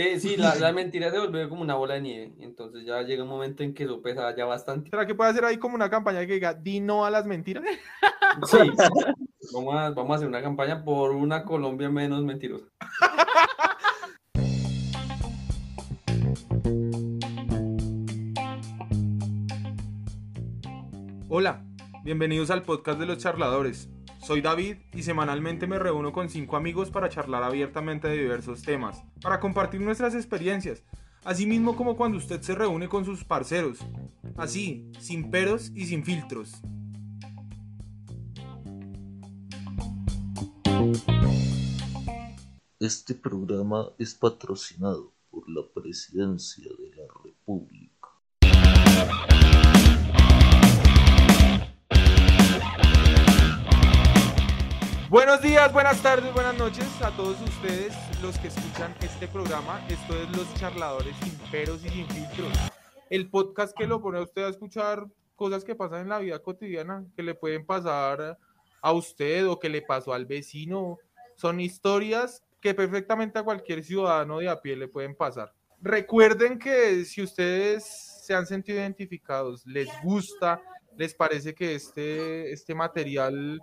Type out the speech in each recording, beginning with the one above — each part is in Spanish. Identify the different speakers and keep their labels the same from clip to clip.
Speaker 1: Eh, sí, la, la mentira se vuelve como una bola de nieve. Entonces ya llega un momento en que eso pesa ya bastante.
Speaker 2: ¿Será que puede hacer ahí como una campaña que diga, di no a las mentiras?
Speaker 1: Sí. Vamos a, vamos a hacer una campaña por una Colombia menos mentirosa.
Speaker 2: Hola, bienvenidos al podcast de los charladores. Soy David y semanalmente me reúno con cinco amigos para charlar abiertamente de diversos temas, para compartir nuestras experiencias, así mismo como cuando usted se reúne con sus parceros, así, sin peros y sin filtros.
Speaker 3: Este programa es patrocinado por la Presidencia de la República.
Speaker 2: Buenos días, buenas tardes, buenas noches a todos ustedes los que escuchan este programa. Esto es Los Charladores sin peros y sin filtros. El podcast que lo pone a usted a escuchar cosas que pasan en la vida cotidiana, que le pueden pasar a usted o que le pasó al vecino. Son historias que perfectamente a cualquier ciudadano de a pie le pueden pasar. Recuerden que si ustedes se han sentido identificados, les gusta, les parece que este, este material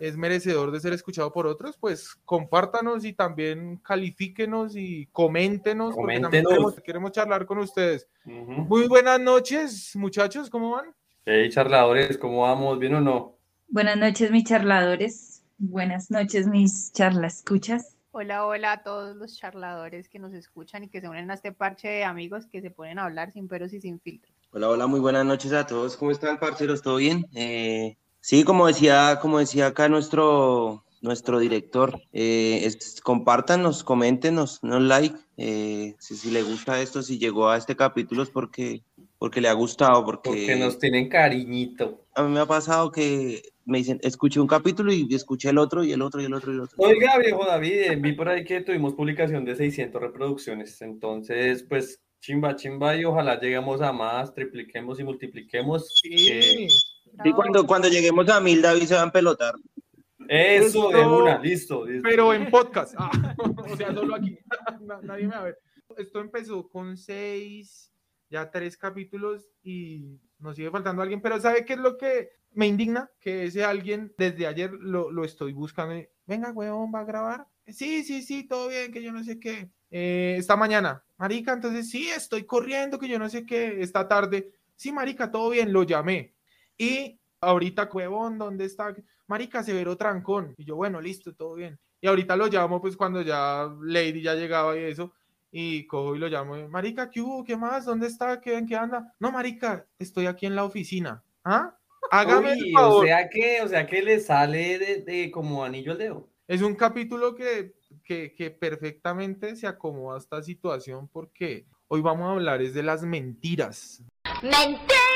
Speaker 2: es merecedor de ser escuchado por otros, pues compártanos y también califíquenos y coméntenos, porque también
Speaker 1: Coméntenos.
Speaker 2: queremos, queremos charlar con ustedes. Muy buenas noches, muchachos, ¿cómo van?
Speaker 1: Hey, charladores, ¿cómo vamos? ¿Bien o no?
Speaker 4: Buenas noches, mis charladores. Buenas noches, mis charlas escuchas.
Speaker 5: Hola, hola a todos los charladores que nos escuchan y que se unen a este parche de amigos que se ponen a hablar sin peros y sin filtro.
Speaker 6: Hola, hola, muy buenas noches a todos. ¿Cómo están, parceros? ¿Todo bien? Eh, sí, como decía, como decía acá nuestro, nuestro director, eh, es, compártanos, coméntenos, no like. eh, si, si le gusta esto, si llegó a este capítulo es porque, porque le ha gustado, porque,
Speaker 1: Porque nos tienen cariñito.
Speaker 6: a mí me ha pasado que me dicen, escuché un capítulo y escuché el otro y el otro y el otro y el otro.
Speaker 1: Oiga, viejo David, eh, vi por ahí que tuvimos publicación de 600 reproducciones. Entonces, pues, chimba, chimba, y ojalá lleguemos a más, tripliquemos y multipliquemos. que-
Speaker 6: Sí, cuando, cuando lleguemos a mil, David se va a empelotar.
Speaker 1: Eso, de una, listo. listo.
Speaker 2: Pero en podcast. Ah, o sea, solo aquí. Na- Nadie me va a ver. Esto empezó con seis, ya tres capítulos y nos sigue faltando alguien. Pero ¿sabe qué es lo que me indigna? Que ese alguien desde ayer lo, lo estoy buscando. y, Venga, huevón, ¿va a grabar? Sí, sí, sí, todo bien, que yo no sé qué. Eh, esta mañana, marica, entonces sí, estoy corriendo, que yo no sé qué. Esta tarde, sí, marica, todo bien, lo llamé. Y ahorita, huevón, ¿dónde está? Marica, Severo Trancón. Y yo, bueno, listo, todo bien. Y ahorita lo llamo, pues cuando ya Lady ya llegaba y eso. Y cojo y lo llamo. Marica, ¿qué hubo? ¿Qué más? ¿Dónde está? ¿Qué, ¿En qué anda? No, Marica, estoy aquí en la oficina. ¿Ah? Hágame el
Speaker 1: Uy,
Speaker 2: favor.
Speaker 1: o sea que, o sea que le sale de, de como anillo al dedo.
Speaker 2: Es un capítulo que, que, que perfectamente se acomoda a esta situación porque hoy vamos a hablar es de las mentiras.
Speaker 7: Mentira,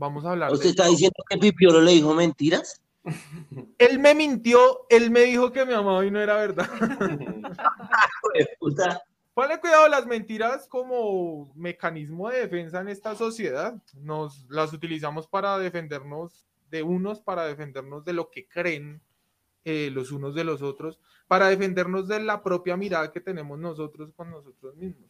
Speaker 2: Vamos a hablar
Speaker 6: ¿Usted
Speaker 2: de
Speaker 6: está diciendo que Pipiolo le dijo mentiras?
Speaker 2: Él me mintió, él me dijo que me amaba y no era verdad. Ponle cuidado, las mentiras como mecanismo de defensa en esta sociedad. Nos las utilizamos para defendernos de unos, para defendernos de lo que creen eh, los unos de los otros, para defendernos de la propia mirada que tenemos nosotros con nosotros mismos.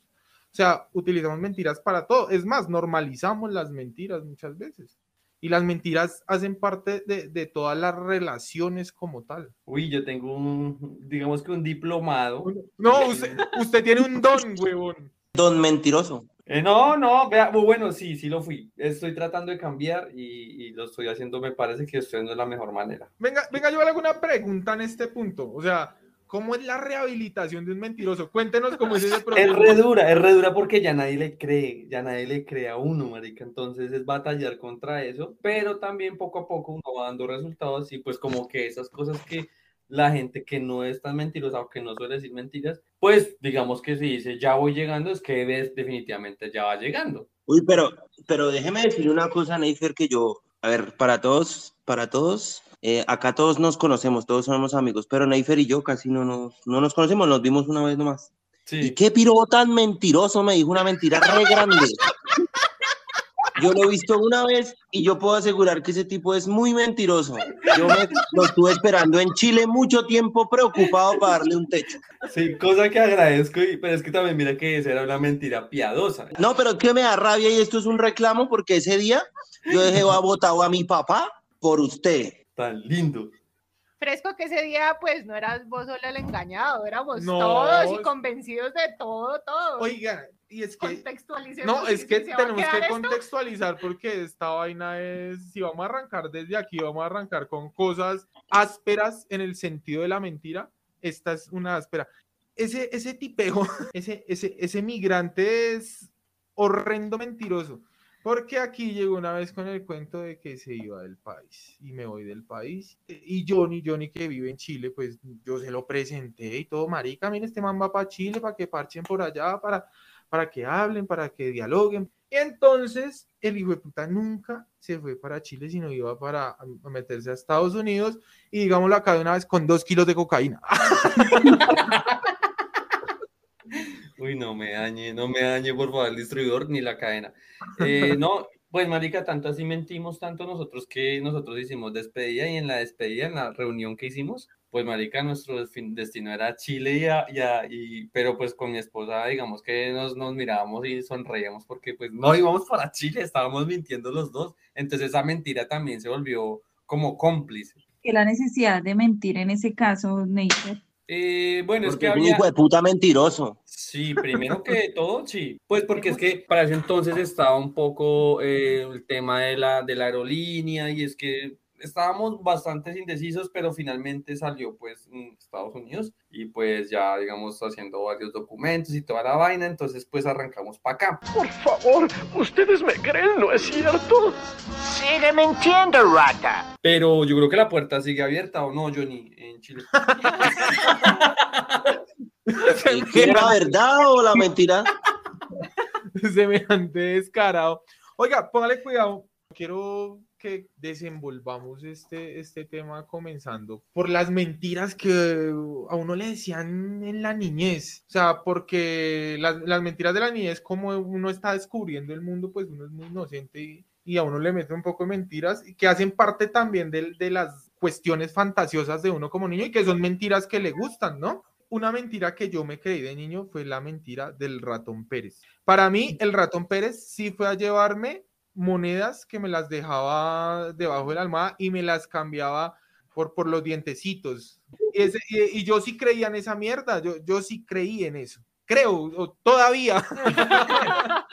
Speaker 2: O sea, utilizamos mentiras para todo. Es más, normalizamos las mentiras muchas veces. Y las mentiras hacen parte de, de todas las relaciones como tal.
Speaker 1: Uy, yo tengo un, digamos que un diplomado.
Speaker 2: No, usted, usted tiene un don, huevón.
Speaker 6: Don mentiroso.
Speaker 1: Eh, no, no, vea, bu- bueno, sí, sí lo fui. Estoy tratando de cambiar y, y lo estoy haciendo, me parece que estoy no es la mejor manera.
Speaker 2: Venga, venga, yo le hago una pregunta en este punto. O sea, ¿cómo es la rehabilitación de un mentiroso? Cuéntenos cómo es ese
Speaker 1: Es
Speaker 2: proceso.
Speaker 1: re dura, es re dura porque ya nadie le cree, ya nadie le cree a uno, marica. Entonces es batallar contra eso, pero también poco a poco uno va dando resultados y pues como que esas cosas que la gente que no es tan mentirosa o que no suele decir mentiras, pues digamos que si dice ya voy llegando, es que ves definitivamente ya va llegando.
Speaker 6: Uy, pero, pero déjeme decir una cosa, Neifer, que yo, a ver, para todos, para todos, eh, acá todos nos conocemos, todos somos amigos, pero Neifer y yo casi no nos, no nos conocemos, nos vimos una vez nomás. ¿Y
Speaker 1: Sí.
Speaker 6: qué piro tan mentiroso me dijo una mentira re grande? Yo lo he visto una vez y yo puedo asegurar que ese tipo es muy mentiroso. Yo me lo estuve esperando en Chile mucho tiempo preocupado para darle un techo.
Speaker 1: Sí, cosa que agradezco, y- pero es que también mira que esa era una mentira piadosa.
Speaker 6: No, pero es que me da rabia y esto es un reclamo porque ese día yo dejé votado a mi papá por usted.
Speaker 1: Tan lindo.
Speaker 5: Fresco que ese día, pues no eras vos solo el engañado, éramos
Speaker 2: No.
Speaker 5: todos y convencidos de todo, todo.
Speaker 2: Oiga, y es que
Speaker 5: Contextualicemos.
Speaker 2: No, es que tenemos que
Speaker 5: esto.
Speaker 2: contextualizar porque esta vaina es, si vamos a arrancar desde aquí, vamos a arrancar con cosas ásperas en el sentido de la mentira. Esta es una áspera. Ese, ese tipejo, ese, ese, ese migrante es horrendo mentiroso. Porque aquí llegó una vez con el cuento de que se iba del país y me voy del país. Y Johnny, Johnny que vive en Chile, pues yo se lo presenté y todo, marica, mire, este man va para Chile para que parchen por allá, para, para que hablen, para que dialoguen. Y entonces el hijo de puta nunca se fue para Chile, sino iba para meterse a Estados Unidos y digámoslo acá de una vez con dos kilos de cocaína.
Speaker 1: Uy, no me dañe, no me dañe, por favor, el distribuidor ni la cadena. Eh, no, pues, marica, tanto así mentimos, tanto nosotros que nosotros hicimos despedida y en la despedida, en la reunión que hicimos, pues, marica, nuestro destino era Chile y, a- y a- y- pero pues con mi esposa, digamos que nos, nos mirábamos y sonreíamos porque pues no íbamos para Chile, estábamos mintiendo los dos. Entonces esa mentira también se volvió como cómplice.
Speaker 4: Que la necesidad de mentir en ese caso, Neisser.
Speaker 1: Eh, bueno, es que
Speaker 6: es un
Speaker 1: había...
Speaker 6: hijo de puta mentiroso.
Speaker 1: Sí, primero que todo, sí. Pues porque es que para ese entonces estaba un poco eh, el tema de la, de la aerolínea y es que estábamos bastante indecisos, pero finalmente salió pues en Estados Unidos y pues ya digamos haciendo varios documentos y toda la vaina, entonces pues arrancamos para acá.
Speaker 8: Por favor, ustedes me creen, ¿no es cierto?
Speaker 9: Sigue mintiendo, rata.
Speaker 1: Pero yo creo que la puerta sigue abierta o no, Johnny, en Chile.
Speaker 6: ¿Y qué, la verdad o la mentira?
Speaker 2: semejante descarado. Oiga, póngale cuidado. Quiero que desenvolvamos este, este tema comenzando por las mentiras que a uno le decían en la niñez. O sea, porque las, las mentiras de la niñez, como uno está descubriendo el mundo, pues uno es muy inocente y, y a uno le mete un poco de mentiras que hacen parte también de, de las cuestiones fantasiosas de uno como niño y que son mentiras que le gustan, ¿no? Una mentira que yo me creí de niño fue la mentira del ratón Pérez. Para mí, el ratón Pérez sí fue a llevarme monedas que me las dejaba debajo de la almohada y me las cambiaba por, por los dientecitos. Y, ese- y- y yo sí creía en esa mierda, yo, yo sí creí en eso. Creo, todavía.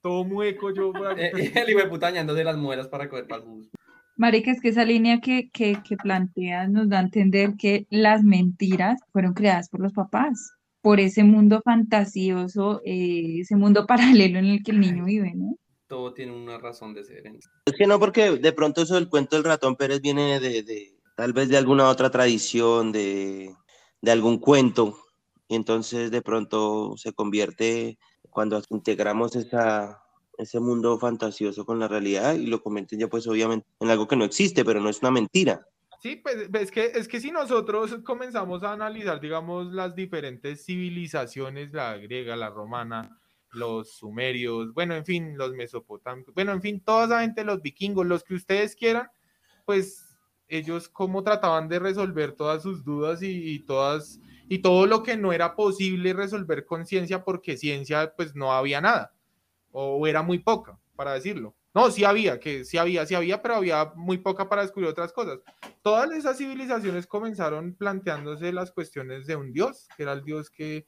Speaker 2: Todo mueco yo.
Speaker 1: Eh, el hijo de puta dañándose las muelas para coger para el bus.
Speaker 4: Marica, es que esa línea que, que, que planteas nos da a entender que las mentiras fueron creadas por los papás, por ese mundo fantasioso, eh, ese mundo paralelo en el que el niño vive, ¿no?
Speaker 1: Todo tiene una razón de ser.
Speaker 6: Es que no, porque de pronto eso del cuento del ratón Pérez viene de, de- tal vez de alguna otra tradición, de, de algún cuento, y entonces de pronto se convierte cuando integramos esa, ese mundo fantasioso con la realidad y lo convierten ya pues obviamente en algo que no existe, pero no es una mentira.
Speaker 2: Sí, pues es que, es que si nosotros comenzamos a analizar, digamos, las diferentes civilizaciones, la griega, la romana, los sumerios, bueno, en fin, los mesopotámicos, bueno, en fin, toda esa gente, los vikingos, los que ustedes quieran, pues ellos cómo trataban de resolver todas sus dudas y, todas y todo lo que no era posible resolver con ciencia porque ciencia pues no había nada o era muy poca para decirlo. No, sí había, que sí había, sí había, pero había muy poca para descubrir otras cosas. Todas esas civilizaciones comenzaron planteándose las cuestiones de un dios, que era el dios que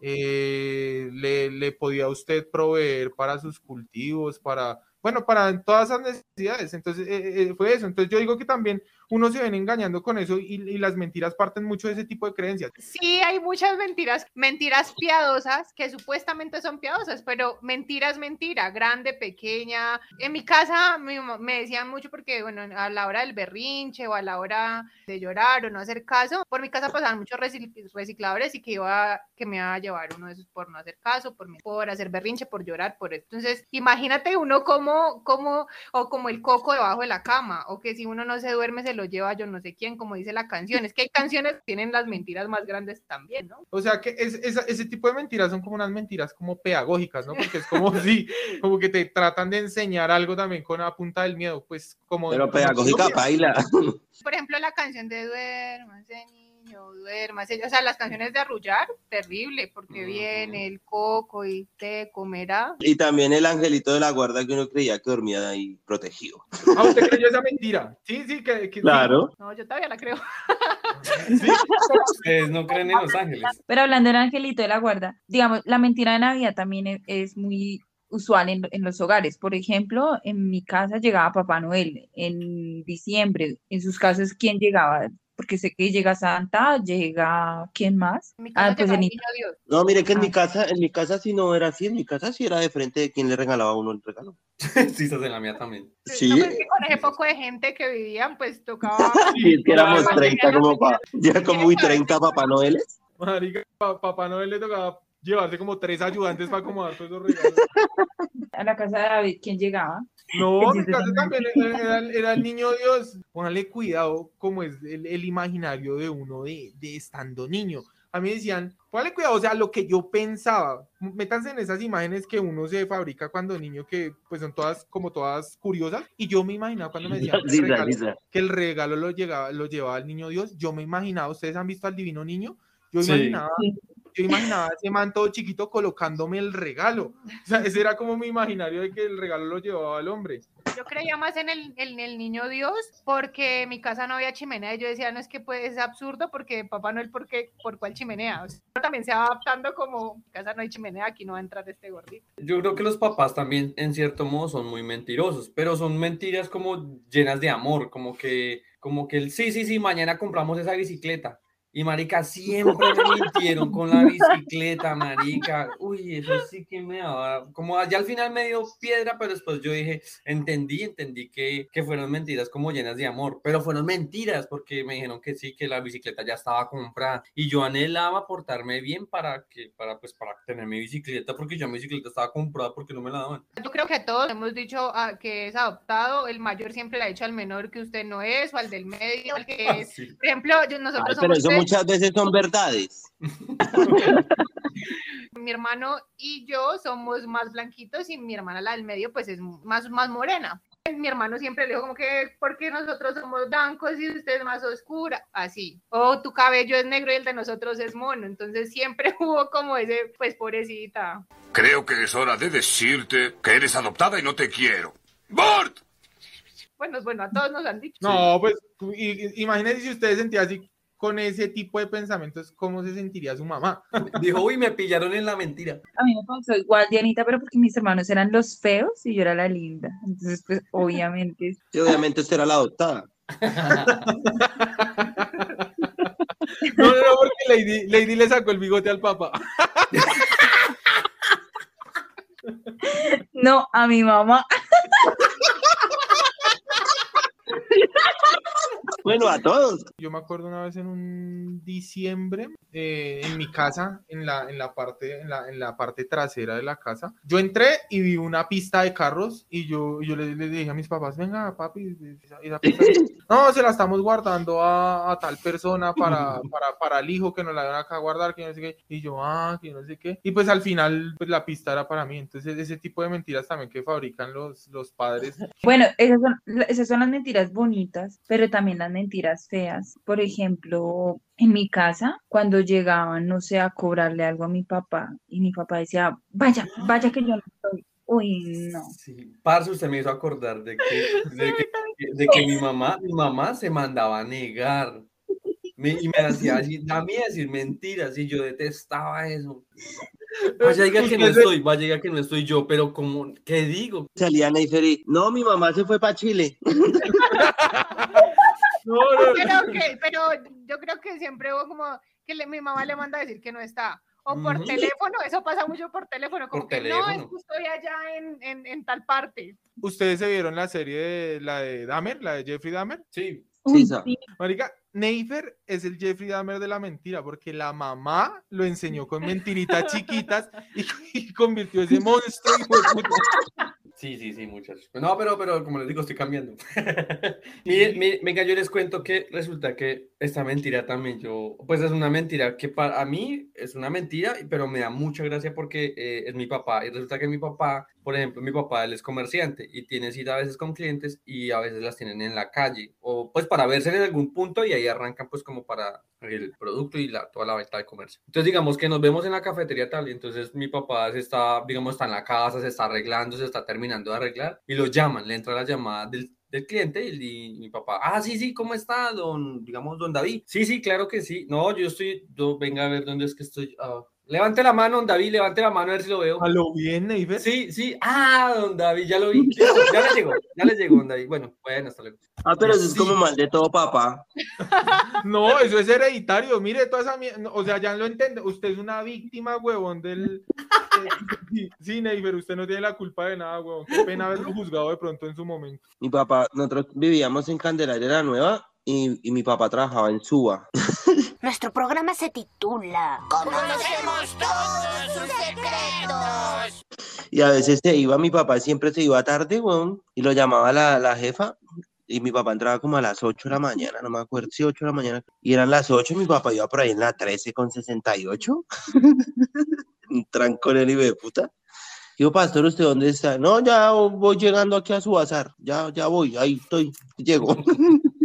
Speaker 2: eh, le, podía usted proveer para sus cultivos, para, bueno, para todas esas necesidades. Entonces, eh, eh, fue eso. Entonces, yo digo que también uno se ven engañando con eso y, y las mentiras parten mucho de ese tipo de creencias.
Speaker 5: Sí, hay muchas mentiras, mentiras piadosas que supuestamente son piadosas, pero mentira es mentira, grande, pequeña. En mi casa mamá- me decían mucho porque, bueno, a la hora del berrinche o a la hora de llorar o no hacer caso, por mi casa pasaban muchos recicl- recicladores y que iba, que me iba a llevar uno de esos por no hacer caso, por, por hacer berrinche, por llorar, por. Entonces, imagínate uno como, como, o como el coco debajo de la cama, o que si uno no se duerme se lo lleva yo no sé quién, como dice la canción. Es que hay canciones que tienen las mentiras más grandes también, ¿no?
Speaker 2: O sea que es- esa- ese tipo de mentiras son como unas mentiras como pedagógicas, ¿no? Porque es como si, como que te tratan de enseñar algo también con la punta del miedo, pues como...
Speaker 6: Pero pedagógica paila.
Speaker 5: Por ejemplo, la canción de Duérmase, niño, duérmase. O sea, las canciones de Arrullar, terrible, porque viene el coco y te comerá.
Speaker 6: Y también el angelito de la guarda que uno creía que dormía ahí protegido.
Speaker 2: Ah, usted creyó esa mentira. Sí, sí, que, que sí.
Speaker 6: Claro.
Speaker 5: No, yo todavía la creo.
Speaker 2: Sí.
Speaker 1: Ustedes no creen en los ángeles.
Speaker 4: Pero hablando del angelito de la guarda, digamos, la mentira de Navidad también es, es muy usual en, en los hogares. Por ejemplo, en mi casa llegaba Papá Noel en diciembre. En sus casas, ¿quién llegaba? Porque sé que llega Santa, llega, ¿quién más?
Speaker 5: Mi casa
Speaker 4: Ah, pues en.
Speaker 6: No, mire que en
Speaker 4: Ah.
Speaker 6: mi casa, en mi casa sí no era así, en mi casa sí era de frente de quien le regalaba a uno el regalo.
Speaker 1: sí, estás en la mía también.
Speaker 6: Sí,
Speaker 5: No, pero es que con ese poco de gente que vivían, pues tocaba.
Speaker 6: sí, es que éramos
Speaker 2: Claro.
Speaker 6: 30 como pa, ya como y 30 Papá Noeles.
Speaker 2: Marica, pa- Papá Noel le tocaba llevarse como tres ayudantes para acomodar todos esos regalos.
Speaker 4: A la casa de David, ¿quién llegaba?
Speaker 2: No, mi casa también era, era- era el niño Dios. Póngale cuidado como es el, el imaginario de uno de, de estando niño. A mí decían, póngale cuidado, o sea, lo que yo pensaba, métanse en esas imágenes que uno se fabrica cuando niño, que pues son todas como todas curiosas, y yo me imaginaba cuando me decían que el regalo, que el regalo lo, llegaba, lo llevaba al niño Dios, yo me imaginaba, ¿ustedes han visto al divino niño? Yo
Speaker 1: Sí.
Speaker 2: imaginaba,
Speaker 4: Sí.
Speaker 2: Yo imaginaba ese man todo chiquito colocándome el regalo. O sea, ese era como mi imaginario de que el regalo lo llevaba al hombre.
Speaker 5: Yo creía más en el, en el niño Dios porque en mi casa no había chimenea y yo decía, no es que pues, es absurdo porque Papá Noel, ¿por, qué? ¿por cuál chimenea? O sea, también se va adaptando como, en casa no hay chimenea, aquí no va a entrar este gordito.
Speaker 1: Yo creo que los papás también, en cierto modo, son muy mentirosos, pero son mentiras como llenas de amor, como que, como que el sí, sí, sí, mañana compramos esa bicicleta. Y marica, siempre me mintieron con la bicicleta, marica. Uy, eso sí que me daba, como allá al final me dio piedra, pero después yo dije, entendí, entendí que, que fueron mentiras como llenas de amor, pero fueron mentiras porque me dijeron que sí, que la bicicleta ya estaba comprada y yo anhelaba portarme bien para que, para pues, para tener mi bicicleta porque ya mi bicicleta estaba comprada porque no me la daban.
Speaker 5: Yo creo que todos hemos dicho ah, que es adoptado, el mayor siempre le ha dicho al menor que usted no es, o al del medio, al que es.
Speaker 1: Sí.
Speaker 5: Por ejemplo, yo- nosotros
Speaker 6: Ay,
Speaker 5: somos
Speaker 6: muchas veces son verdades.
Speaker 5: mi hermano y yo somos más blanquitos y mi hermana, la del medio, pues es más, más morena. Mi hermano siempre le dijo como que, porque nosotros somos blancos y usted es más oscura? Así. O tu cabello es negro y el de nosotros es mono. Entonces siempre hubo como ese, pues pobrecita.
Speaker 10: Creo que es hora de decirte que eres adoptada y no te quiero. ¡Bort!
Speaker 5: Bueno, bueno, a todos nos han dicho.
Speaker 2: No, pues imagínense si ustedes sentían así con ese tipo de pensamientos, ¿cómo se sentiría su mamá?
Speaker 1: Dijo, uy, me pillaron en la mentira.
Speaker 4: A mí me pasó igual, Dianita, pero porque mis hermanos eran los feos y yo era la linda. Entonces, pues, obviamente,
Speaker 6: Sí, obviamente usted era la adoptada.
Speaker 2: No, no, no, porque Lady, Lady le sacó el bigote al papá.
Speaker 4: no, a mi mamá.
Speaker 6: Bueno, a todos.
Speaker 2: Yo me acuerdo una vez en un diciembre, eh, en mi casa, en la, en, la parte, en, la, en la parte trasera de la casa, yo entré y vi una pista de carros y yo, yo le, le dije a mis papás, venga papi, esa, esa pista, no, se la estamos guardando a, a tal persona para, para, para el hijo que nos la van acá a guardar, que no sé qué, y yo, ah, que no sé qué, y pues al final pues la pista era para mí, entonces ese tipo de mentiras también que fabrican los, los padres.
Speaker 4: Bueno, esas son, esas son las mentiras bonitas, pero también las mentiras feas. Por ejemplo, en mi casa, cuando llegaban, no sé, a cobrarle algo a mi papá, y mi papá decía, vaya, vaya que yo no estoy. Uy, no.
Speaker 1: Sí, parce, usted me hizo acordar de que, de que, de que mi mamá, mi mamá se mandaba a negar. Me- y me hacía así, a mí decir mentiras, y yo detestaba eso. Vaya, diga que no estoy, vaya, diga que no estoy yo, pero como, ¿qué digo?
Speaker 6: Salía Neifer y, no, mi mamá se fue para Chile.
Speaker 2: No, no,
Speaker 5: Pero, que, pero yo creo que siempre hubo como que le- mi mamá le manda a decir que no está. O por teléfono, eso pasa mucho por teléfono, como
Speaker 1: Por
Speaker 5: que no, es
Speaker 1: teléfono.
Speaker 5: que estoy allá en, en, en tal parte.
Speaker 2: ¿Ustedes se vieron la serie de la de Dahmer, la de Jeffrey Dahmer?
Speaker 1: Sí,
Speaker 4: sí.
Speaker 2: Marica, Neifer es el Jeffrey Dahmer de la mentira, porque la mamá lo enseñó con mentiritas chiquitas y, y convirtió ese monstruo.
Speaker 1: Sí, sí, sí, muchas. No, pero, pero como les digo, estoy cambiando. Mire, mire, venga, yo les cuento que resulta que esta mentira también yo, pues es una mentira que para mí es una mentira, pero me da mucha gracia porque eh, es mi papá. Y resulta que mi papá, por ejemplo, mi papá, él es comerciante y tiene cita a veces con clientes y a veces las tienen en la calle o pues para verse en algún punto y ahí arrancan pues como para el producto y la, toda la venta de comercio. Entonces digamos que nos vemos en la cafetería tal y entonces mi papá se está, digamos, está en la casa, se está arreglando, se está terminando de arreglar y lo llaman, le entra la llamada del, del cliente y, y mi papá, ah, sí, sí, ¿cómo está, don, digamos, don David? Sí, sí, claro que sí. No, yo estoy, yo venga a ver dónde es que estoy. ah, Levante la mano, don David, levante la mano a ver si lo veo.
Speaker 2: A lo bien, Neiver.
Speaker 1: Sí, sí. Ah, don David, ya lo vi. Ya le llegó, ya le llegó, don David. Bueno, bueno, hasta luego.
Speaker 6: Ah, pero eso es como mal de todo, papá.
Speaker 2: No, eso es hereditario. Mire, toda esa mierda. O sea, ya lo entiende. Usted es una víctima, huevón, del. Sí, Sí, Neiver, usted no tiene la culpa de nada, huevón. Qué pena haberlo juzgado de pronto en su momento.
Speaker 6: Mi papá, nosotros vivíamos en Candelaria la Nueva y, y mi papá trabajaba en Suba.
Speaker 7: Nuestro programa se titula Conocemos todos sus secretos.
Speaker 6: Y a veces se iba, mi papá siempre se iba tarde, weón, y lo llamaba la, la jefa. Y mi papá entraba como a las 8 de la mañana, no me acuerdo, sí, 8 de la mañana. Y eran las 8, mi papá iba por ahí en la 13 con 68. Un trancón el hijo de puta. Digo, pastor, ¿usted dónde está? No, ya voy llegando aquí a su bazar. Ya, ya voy, ahí estoy, llego.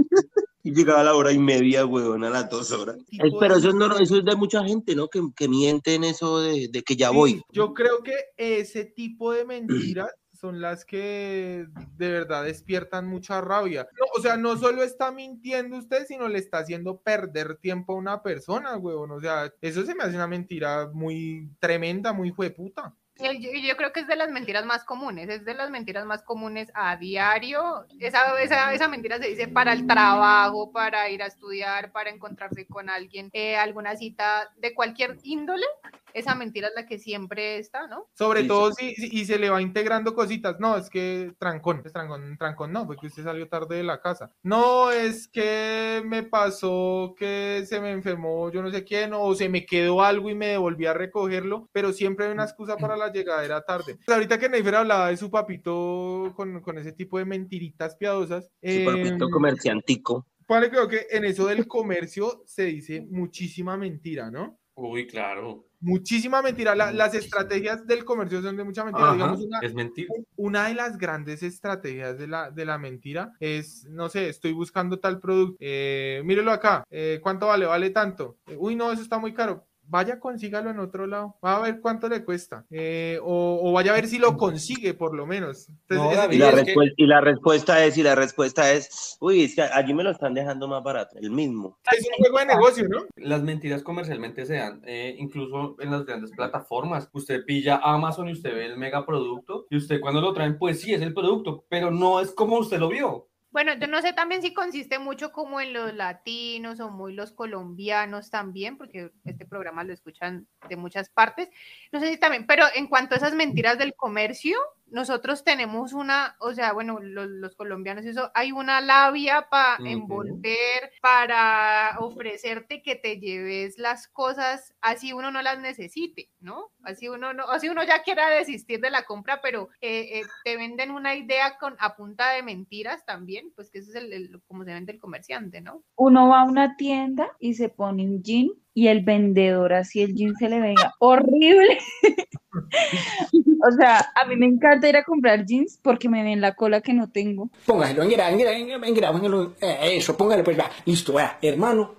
Speaker 6: Y llegaba a la hora y media, weón, a las dos horas. Eh, Pero eso es, nor- eso es de mucha gente, ¿no? Que, que miente en eso de, de que ya
Speaker 2: Sí,
Speaker 6: voy.
Speaker 2: Yo creo que ese tipo de mentiras son las que de verdad despiertan mucha rabia. No, o sea, no solo está mintiendo usted, sino le está haciendo perder tiempo a una persona, huevón. O sea, eso se me hace una mentira muy tremenda, muy jueputa.
Speaker 5: Y yo creo que es de las mentiras más comunes, es de las mentiras más comunes a diario. Esa, esa, esa mentira se dice para el trabajo, para ir a estudiar, para encontrarse con alguien, eh, alguna cita de cualquier índole. Esa mentira es la que siempre está, ¿no?
Speaker 2: Sobre
Speaker 6: Sí,
Speaker 2: todo si, si- y se le va integrando cositas. No, es que trancón, es trancón, trancón no, porque usted salió tarde de la casa. No, es que me pasó que se me enfermó yo no sé quién, o se me quedó algo y me devolví a recogerlo, pero siempre hay una excusa para la llegadera tarde. Pues ahorita que Neifer hablaba de su papito con, con ese tipo de mentiritas piadosas,
Speaker 6: Su papito
Speaker 2: em,
Speaker 6: comerciantico.
Speaker 2: Vale, creo que en eso del comercio se dice muchísima mentira, ¿no?
Speaker 1: Uy, claro.
Speaker 2: Muchísima mentira. La- las estrategias del comercio son de mucha mentira.
Speaker 1: Ajá,
Speaker 2: Digamos, una,
Speaker 1: es mentira.
Speaker 2: una de las grandes estrategias de la, de la mentira es, no sé, estoy buscando tal producto, eh, mírelo acá, eh, ¿cuánto vale? Vale tanto. Eh, uy, no, eso está muy caro. Vaya, consígalo en otro lado. Va a ver cuánto le cuesta. Eh, o, o vaya a ver si lo consigue, por lo menos. Entonces,
Speaker 1: No,
Speaker 2: ese
Speaker 1: David,
Speaker 6: Y la,
Speaker 1: es que-
Speaker 6: respuesta, y la respuesta es, y la respuesta es, uy, es que allí me lo están dejando más barato, el mismo.
Speaker 2: es un juego de negocio, ¿no?
Speaker 1: Las mentiras comercialmente se dan, eh, incluso en las grandes plataformas. Usted pilla Amazon y usted ve el megaproducto y usted cuando lo traen, pues sí, es el producto, pero no es como usted lo vio.
Speaker 5: Bueno, yo no sé también si consiste mucho como en los latinos o muy los colombianos también, porque este programa lo escuchan de muchas partes. No sé si también, pero en cuanto a esas mentiras del comercio, nosotros tenemos una, o sea, bueno, los, los colombianos, eso, hay una labia para envolver, para ofrecerte que te lleves las cosas así uno no las necesite, ¿no? Así uno no, así uno ya quiera desistir de la compra, pero eh, eh, te venden una idea con a punta de mentiras también, pues que eso es el, el- como se vende el comerciante, ¿no?
Speaker 4: Uno va a una tienda y se pone un jean y el vendedor así el jean se le vea horrible. O sea, a mí me encanta ir a comprar jeans porque me ven la cola que no tengo.
Speaker 11: Póngalo, en en eh, eso, póngale pues, va, listo, vea, hermano,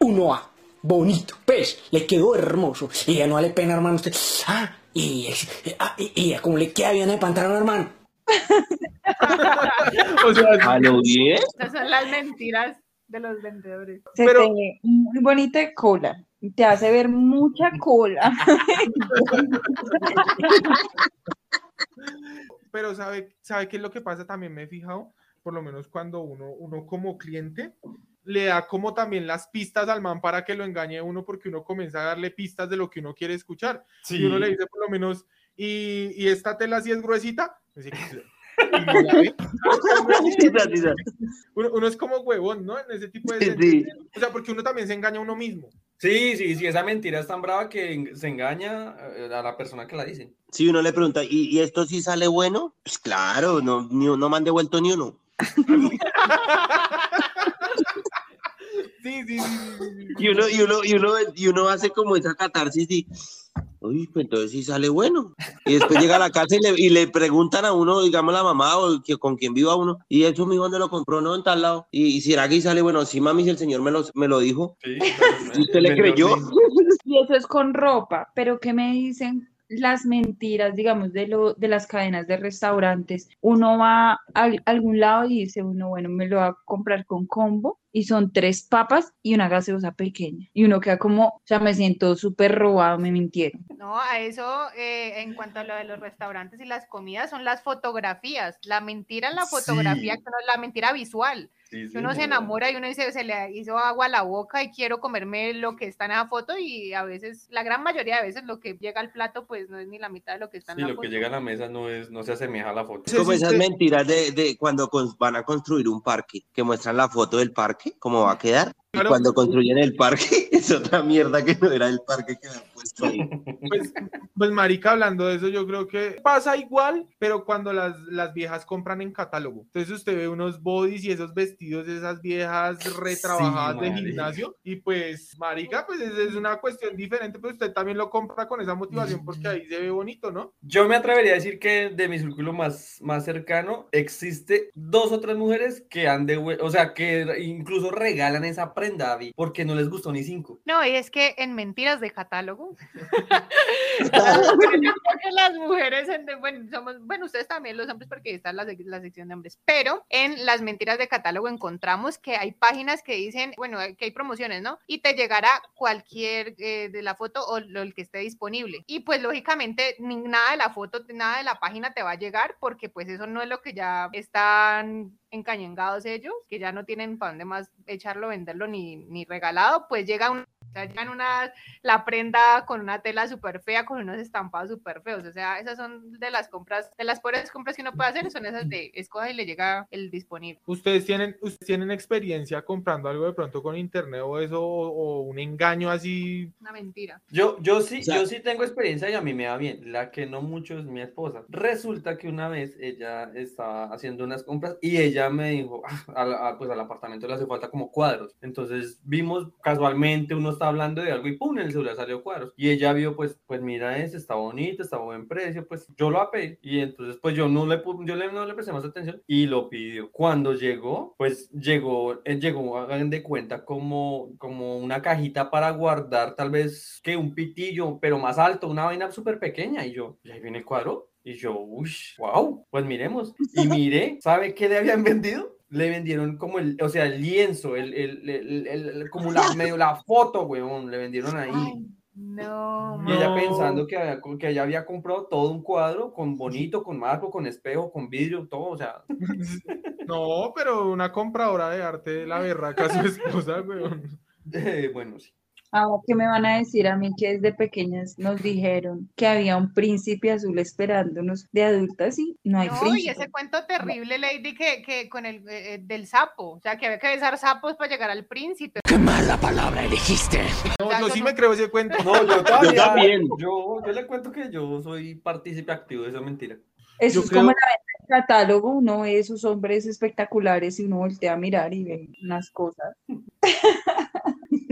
Speaker 11: uno A, bonito, pues, le quedó hermoso, y ya no vale pena, hermano, usted, ah, y, ah, y, y como le queda bien el pantalón, hermano,
Speaker 2: O sea,
Speaker 6: ¿A lo bien?
Speaker 5: Esas son las mentiras de los vendedores.
Speaker 4: Se
Speaker 2: Pero-
Speaker 4: muy bonita cola. Te hace ver mucha cola.
Speaker 2: Pero ¿sabe, ¿sabe qué es lo que pasa? También me he fijado, por lo menos cuando uno, uno como cliente le da como también las pistas al man para que lo engañe uno porque uno comienza a darle pistas de lo que uno quiere escuchar. Y uno le dice por lo menos, y, y esta tela sí es gruesita. Uno, uno es como huevón, ¿no? En ese tipo de...
Speaker 6: Sí.
Speaker 2: O sea, porque uno también se engaña a uno mismo.
Speaker 1: Sí, sí, sí, esa mentira es tan brava que se engaña eh, a la persona que la dice.
Speaker 6: Si uno le pregunta, ¿y, y esto sí sale bueno? Pues claro, no, ni, no me han devuelto ni uno.
Speaker 2: Sí, sí, sí.
Speaker 6: Y uno, y uno, y uno, y uno hace como esa catarsis y, uy, pues entonces sí sale bueno. Y después llega a la casa y le, y le preguntan a uno, digamos la mamá o que, con quien viva uno, y eso mi dónde lo compró, no, en tal lado. Y, y será que sale bueno, sí, mami, si el señor me lo, me lo dijo.
Speaker 1: Sí,
Speaker 6: ¿Y usted le creyó?
Speaker 4: Y eso es con ropa, pero ¿qué me dicen las mentiras, digamos, de, lo, de las cadenas de restaurantes? Uno va a al- algún lado y dice uno, bueno, me lo va a comprar con combo y son tres papas y una gaseosa pequeña. Y uno queda como, o sea, me siento súper robado, me mintieron.
Speaker 5: No, a eso, eh, en cuanto a lo de los restaurantes y las comidas, son las fotografías. La mentira en la fotografía,
Speaker 1: Sí.
Speaker 5: la mentira visual.
Speaker 1: Sí,
Speaker 5: Que uno se
Speaker 1: señora.
Speaker 5: enamora y uno dice, se le hizo agua a la boca y quiero comerme lo que está en esa foto y a veces, la gran mayoría de veces lo que llega al plato pues no es ni la mitad de lo que está en
Speaker 1: Sí,
Speaker 5: la
Speaker 1: lo
Speaker 5: foto.
Speaker 1: que llega a la mesa no es, no se asemeja a la foto.
Speaker 2: Sí,
Speaker 6: Como
Speaker 2: sí,
Speaker 6: esas mentiras de, de cuando van a construir un parque, que muestran la foto del parque, cómo va a quedar. Y
Speaker 2: Claro.
Speaker 6: cuando construyen el parque, es otra mierda que no era el parque que habían puesto ahí.
Speaker 2: Pues, pues, marica, hablando de eso, yo creo que pasa igual, pero cuando las, las viejas compran en catálogo. Entonces usted ve unos bodies y esos vestidos de esas viejas retrabajadas de
Speaker 1: marica.
Speaker 2: gimnasio y pues, marica, pues es, es una cuestión diferente, pero usted también lo compra con esa motivación porque ahí se ve bonito, ¿no?
Speaker 1: Yo me atrevería a decir que de mi círculo más, más cercano existe dos o tres mujeres que han de, o sea, que incluso regalan esa prenda David, porque no les gustó ni cinco.
Speaker 5: No, y es que en mentiras de catálogo, las mujeres, en- bueno, somos, bueno, ustedes también los hombres, porque está la, la sección de hombres, pero en las mentiras de catálogo encontramos que hay páginas que dicen, bueno, que hay promociones, ¿no? Y te llegará cualquier eh, de la foto o lo el que esté disponible. Y pues lógicamente ni- nada de la foto, nada de la página te va a llegar, porque pues eso no es lo que ya están encañengados ellos, que ya no tienen para dónde más echarlo, venderlo ni, ni regalado, pues llega un, sea, llegan una, la prenda con una tela súper fea, con unos estampados súper feos, o sea, esas son de las compras, de las peores compras que uno puede hacer, son esas de escoja y le llega el disponible.
Speaker 2: ¿Ustedes tienen, ustedes tienen experiencia comprando algo de pronto con internet o eso, o, o un engaño así?
Speaker 5: Una mentira.
Speaker 1: Yo, yo sí,
Speaker 6: O sea-
Speaker 1: yo sí tengo experiencia y a mí me va bien. La que no mucho es mi esposa. Resulta que una vez ella estaba haciendo unas compras y ella me dijo, "Ah, a- pues al apartamento le hace falta como cuadros. Entonces vimos casualmente uno está hablando de algo y pum, en el celular salió cuadros. Y ella vio, pues, pues mira ese, está bonito, está buen precio, pues yo lo apé. Y entonces, pues yo no le, yo le, no le presté más atención y lo pidió. Cuando llegó, pues llegó, eh, llegó, hagan de cuenta, como, como una cajita para guardar tal vez que un pitillo, pero más alto, una vaina súper pequeña. Y yo, y ahí viene el cuadro. Y yo, uy, wow, pues miremos. Y miré, ¿sabe qué le habían vendido? Le vendieron como el, o sea, el lienzo, el, el, el- el- el- como la, medio la foto, weón, le vendieron ahí.
Speaker 5: Ay, no,
Speaker 1: Y ella
Speaker 2: No.
Speaker 1: pensando que, había- que ella había comprado todo un cuadro con bonito, con marco, con espejo, con vidrio, todo, o sea,
Speaker 2: No, pero una compradora de arte, la berraca, su esposa, weón.
Speaker 1: eh, bueno, sí.
Speaker 4: Ahora, ¿qué me van a decir a mí que desde pequeñas nos dijeron que había un príncipe azul esperándonos de adultas y no hay
Speaker 5: No, y
Speaker 4: príncipe?
Speaker 5: ese cuento terrible, Lady, que, que con el eh, eh, del sapo, o sea, que había que besar sapos para llegar al príncipe.
Speaker 9: ¡Qué mala palabra elegiste!
Speaker 2: No, yo
Speaker 5: yo
Speaker 2: sí me creo ese cuento.
Speaker 1: No, yo todavía,
Speaker 6: también.
Speaker 1: Yo, yo le cuento que yo soy partícipe activo de esa mentira.
Speaker 4: Eso
Speaker 2: Yo
Speaker 4: es como
Speaker 2: creo-
Speaker 4: la venta del catálogo, uno ve esos hombres espectaculares y uno voltea a mirar y ve unas cosas.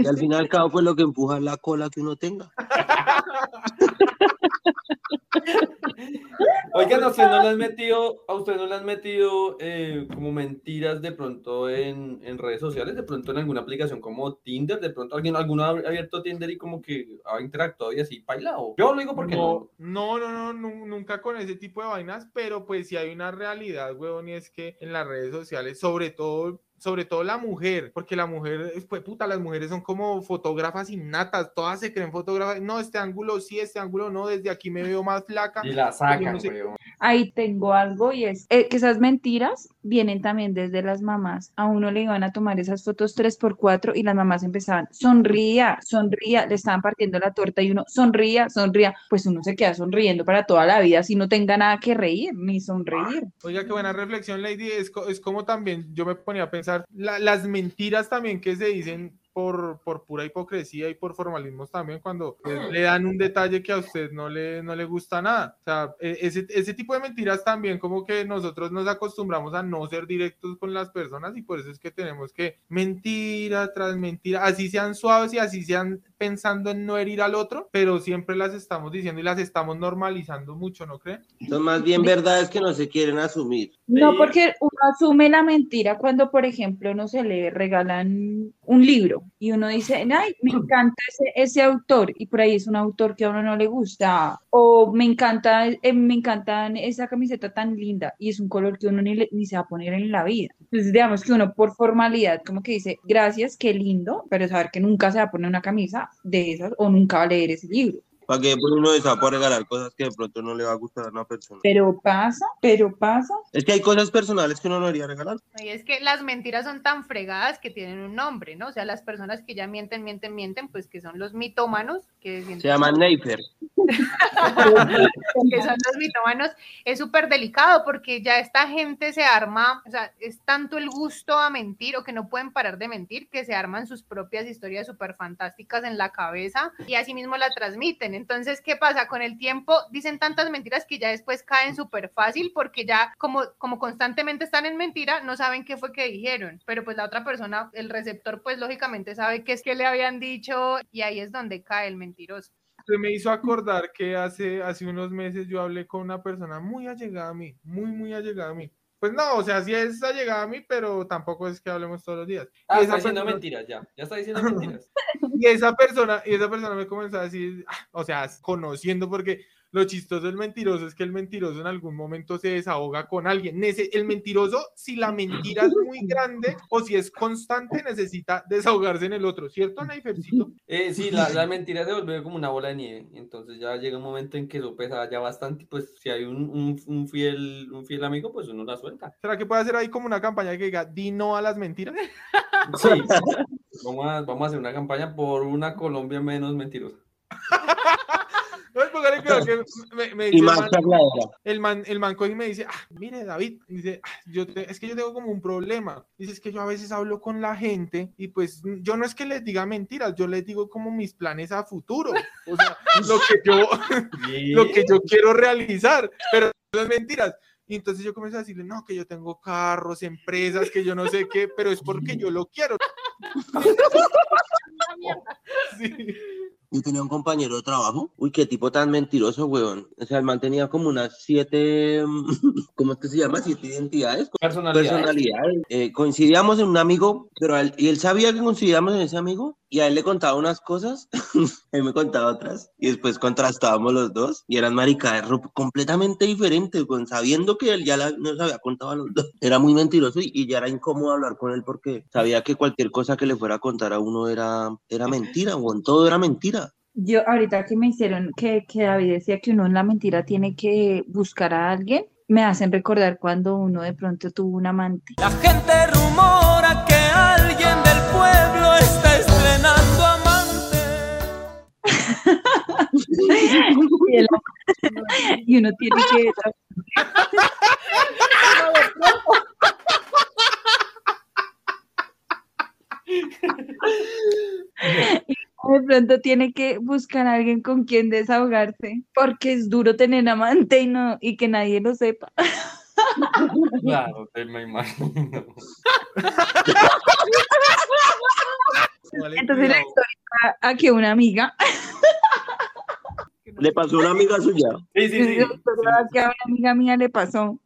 Speaker 6: Y al final, cabo, pues lo que empuja es la cola que uno tenga.
Speaker 1: Oigan, ¿a usted no le han metido, a usted no le han metido eh, como mentiras de pronto en, en redes sociales, de pronto en alguna aplicación como Tinder, de pronto alguien, alguno ha abierto Tinder y como que ha interactuado y así, baila o yo lo digo porque no.
Speaker 2: No, no, no, no, nu- nunca con ese tipo de vainas, pero pues sí hay una realidad, huevón, y es que en las redes sociales, sobre todo, sobre todo la mujer, porque la mujer, pues puta, las mujeres son como fotógrafas innatas, todas se creen fotógrafas, no, este ángulo sí, este ángulo no, desde aquí me veo más flaca.
Speaker 1: Y la sacan,
Speaker 2: no sé-
Speaker 1: weón.
Speaker 4: Ahí tengo algo y es eh, que esas mentiras vienen también desde las mamás. A uno le iban a tomar esas fotos 3x4 y las mamás empezaban, sonría, sonría, le estaban partiendo la torta y uno, sonría, sonría. Pues uno se queda sonriendo para toda la vida si no tenga nada que reír ni sonreír.
Speaker 2: Oiga, qué buena reflexión, Lady. Es, co- es como también yo me ponía a pensar la- las mentiras también que se dicen por, por pura hipocresía y por formalismos también cuando le dan un detalle que a usted no le, no le gusta nada. O sea, e- ese, ese tipo de mentiras también como que nosotros nos acostumbramos a no ser directos con las personas y por eso es que tenemos que mentira tras mentira, así sean suaves y así sean pensando en no herir al otro, pero siempre las estamos diciendo y las estamos normalizando mucho, ¿no creen?
Speaker 6: Son más bien verdades que no se quieren asumir.
Speaker 4: No, porque uno asume la mentira cuando, por ejemplo, no se le regalan un libro y uno dice, ay, me encanta ese, autor y por ahí es un autor que a uno no le gusta o me encanta, eh, me encantan esa camiseta tan linda y es un color que uno ni, ni se va a poner en la vida. Entonces, digamos que uno por formalidad como que dice, gracias, qué lindo, pero saber que nunca se va a poner una camisa de esas o nunca va a leer ese libro.
Speaker 6: Para que por uno se va a regalar cosas que de pronto no le va a gustar a una persona.
Speaker 4: Pero pasa, pero pasa.
Speaker 6: Es que hay cosas personales que uno no debería regalar.
Speaker 5: Y es que las mentiras son tan fregadas que tienen un nombre, ¿no? O sea, las personas que ya mienten, mienten, mienten, pues que son los mitómanos, que
Speaker 6: Se llaman Neifer.
Speaker 5: que son los mitómanos, es súper delicado porque ya esta gente se arma, o sea, es tanto el gusto a mentir o que no pueden parar de mentir que se arman sus propias historias súper fantásticas en la cabeza y así mismo la transmiten. Entonces, ¿qué pasa? Con el tiempo dicen tantas mentiras que ya después caen súper fácil porque ya como, como constantemente están en mentira, no saben qué fue que dijeron, pero pues la otra persona, el receptor, pues lógicamente sabe qué es que le habían dicho y ahí es donde cae el mentiroso.
Speaker 2: Se me hizo acordar que hace, hace unos meses yo hablé con una persona muy allegada a mí, muy, muy allegada a mí. Pues no, o sea, sí es allegada a mí, pero tampoco es que hablemos todos los días.
Speaker 1: Ah,
Speaker 2: Y
Speaker 1: está diciendo
Speaker 2: persona-
Speaker 1: mentiras ya. Ya está diciendo mentiras.
Speaker 2: y esa persona, y esa persona me comenzó a decir, ah, o sea, conociendo, porque lo chistoso del mentiroso es que el mentiroso en algún momento se desahoga con alguien. El mentiroso, si la mentira es muy grande o si es constante, necesita desahogarse en el otro, ¿cierto, Naifercito?
Speaker 1: Eh, sí, la, la mentira se vuelve como una bola de nieve. Entonces ya llega un momento en que eso pesa ya bastante. Pues si hay un, un, un fiel, un fiel amigo, pues uno la suelta.
Speaker 2: ¿Será que puede hacer ahí como una campaña que diga, di no a las mentiras?
Speaker 1: Sí. Vamos a, vamos a hacer una campaña por una Colombia menos mentirosa.
Speaker 2: No, póngale cuidado que me, me
Speaker 6: Y
Speaker 2: el man- el man, el man coge y me dice, ah, mire David, dice, "Ah, yo te- es que yo tengo como un problema. Dice, es que yo a veces hablo con la gente y pues yo no es que les diga mentiras, yo les digo como mis planes a futuro. O sea, lo que yo, lo que yo quiero realizar, pero es mentiras. Y entonces yo comencé a decirle, no, que yo tengo carros, empresas, que yo no sé qué, pero es porque yo lo quiero. Sí.
Speaker 6: Yo tenía un compañero de trabajo. Uy, qué tipo tan mentiroso, weón. O sea, el man tenía como unas siete, mm, ¿cómo es que se llama? Siete identidades.
Speaker 1: Personalidades.
Speaker 6: Personalidades. Eh, coincidíamos en un amigo, pero a él- y él sabía que coincidíamos en ese amigo y a él le contaba unas cosas, él me contaba otras y después contrastábamos los dos y eran maricadas completamente diferentes, weón, sabiendo que él ya la- nos había contado a los dos. Era muy mentiroso y, y ya era incómodo hablar con él porque sabía que cualquier cosa que le fuera a contar a uno era, era mentira, weón, todo era mentira.
Speaker 4: Yo ahorita que me hicieron que, que David decía que uno en la mentira tiene que buscar a alguien, me hacen recordar cuando uno de pronto tuvo un amante.
Speaker 12: La gente rumora que alguien del pueblo está estrenando amante.
Speaker 4: y, el- y uno tiene que de pronto tiene que buscar a alguien con quien desahogarse, porque es duro tener amante y no y que nadie lo sepa.
Speaker 1: Claro, te me imagino.
Speaker 4: Entonces la historia va a que una amiga
Speaker 6: Le pasó a una amiga suya.
Speaker 1: Sí, sí, sí.
Speaker 4: que a una amiga mía le pasó.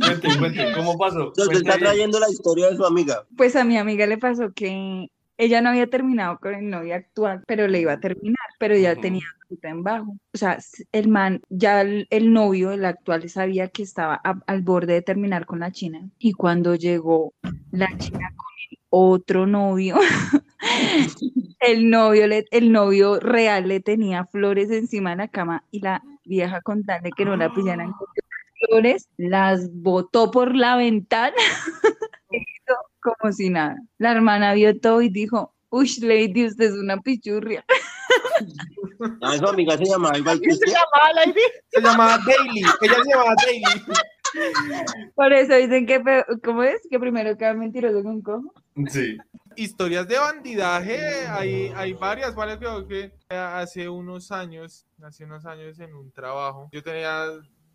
Speaker 1: Cuente, cuente, ¿cómo pasó?
Speaker 6: Entonces está trayendo la historia de su amiga.
Speaker 4: Pues a mi amiga le pasó que ella no había terminado con el novio actual, pero le iba a terminar, pero ya
Speaker 1: Ujú.
Speaker 4: tenía ruta en bajo. O sea, el man, ya el, el novio, el actual, sabía que estaba a- al borde de terminar con la china. Y cuando llegó la china con el otro novio, el novio, le- el novio real le tenía flores encima de la cama y la vieja con tal de que no la pillaran con las flores, las botó por la ventana. Como si nada. La hermana vio todo y dijo, uy, Lady, usted es una pichurria.
Speaker 6: A su amiga se llamaba igual que
Speaker 2: ¿Qué se llamaba Lady? Se llamaba Daily. Ella se llamaba Daily.
Speaker 4: Por eso dicen que, ¿cómo es? Que primero queda mentiroso con cojo.
Speaker 1: Sí.
Speaker 2: historias de bandidaje, hay, hay varias, ¿vale? Creo que hace unos años, hace unos años en un trabajo, yo tenía,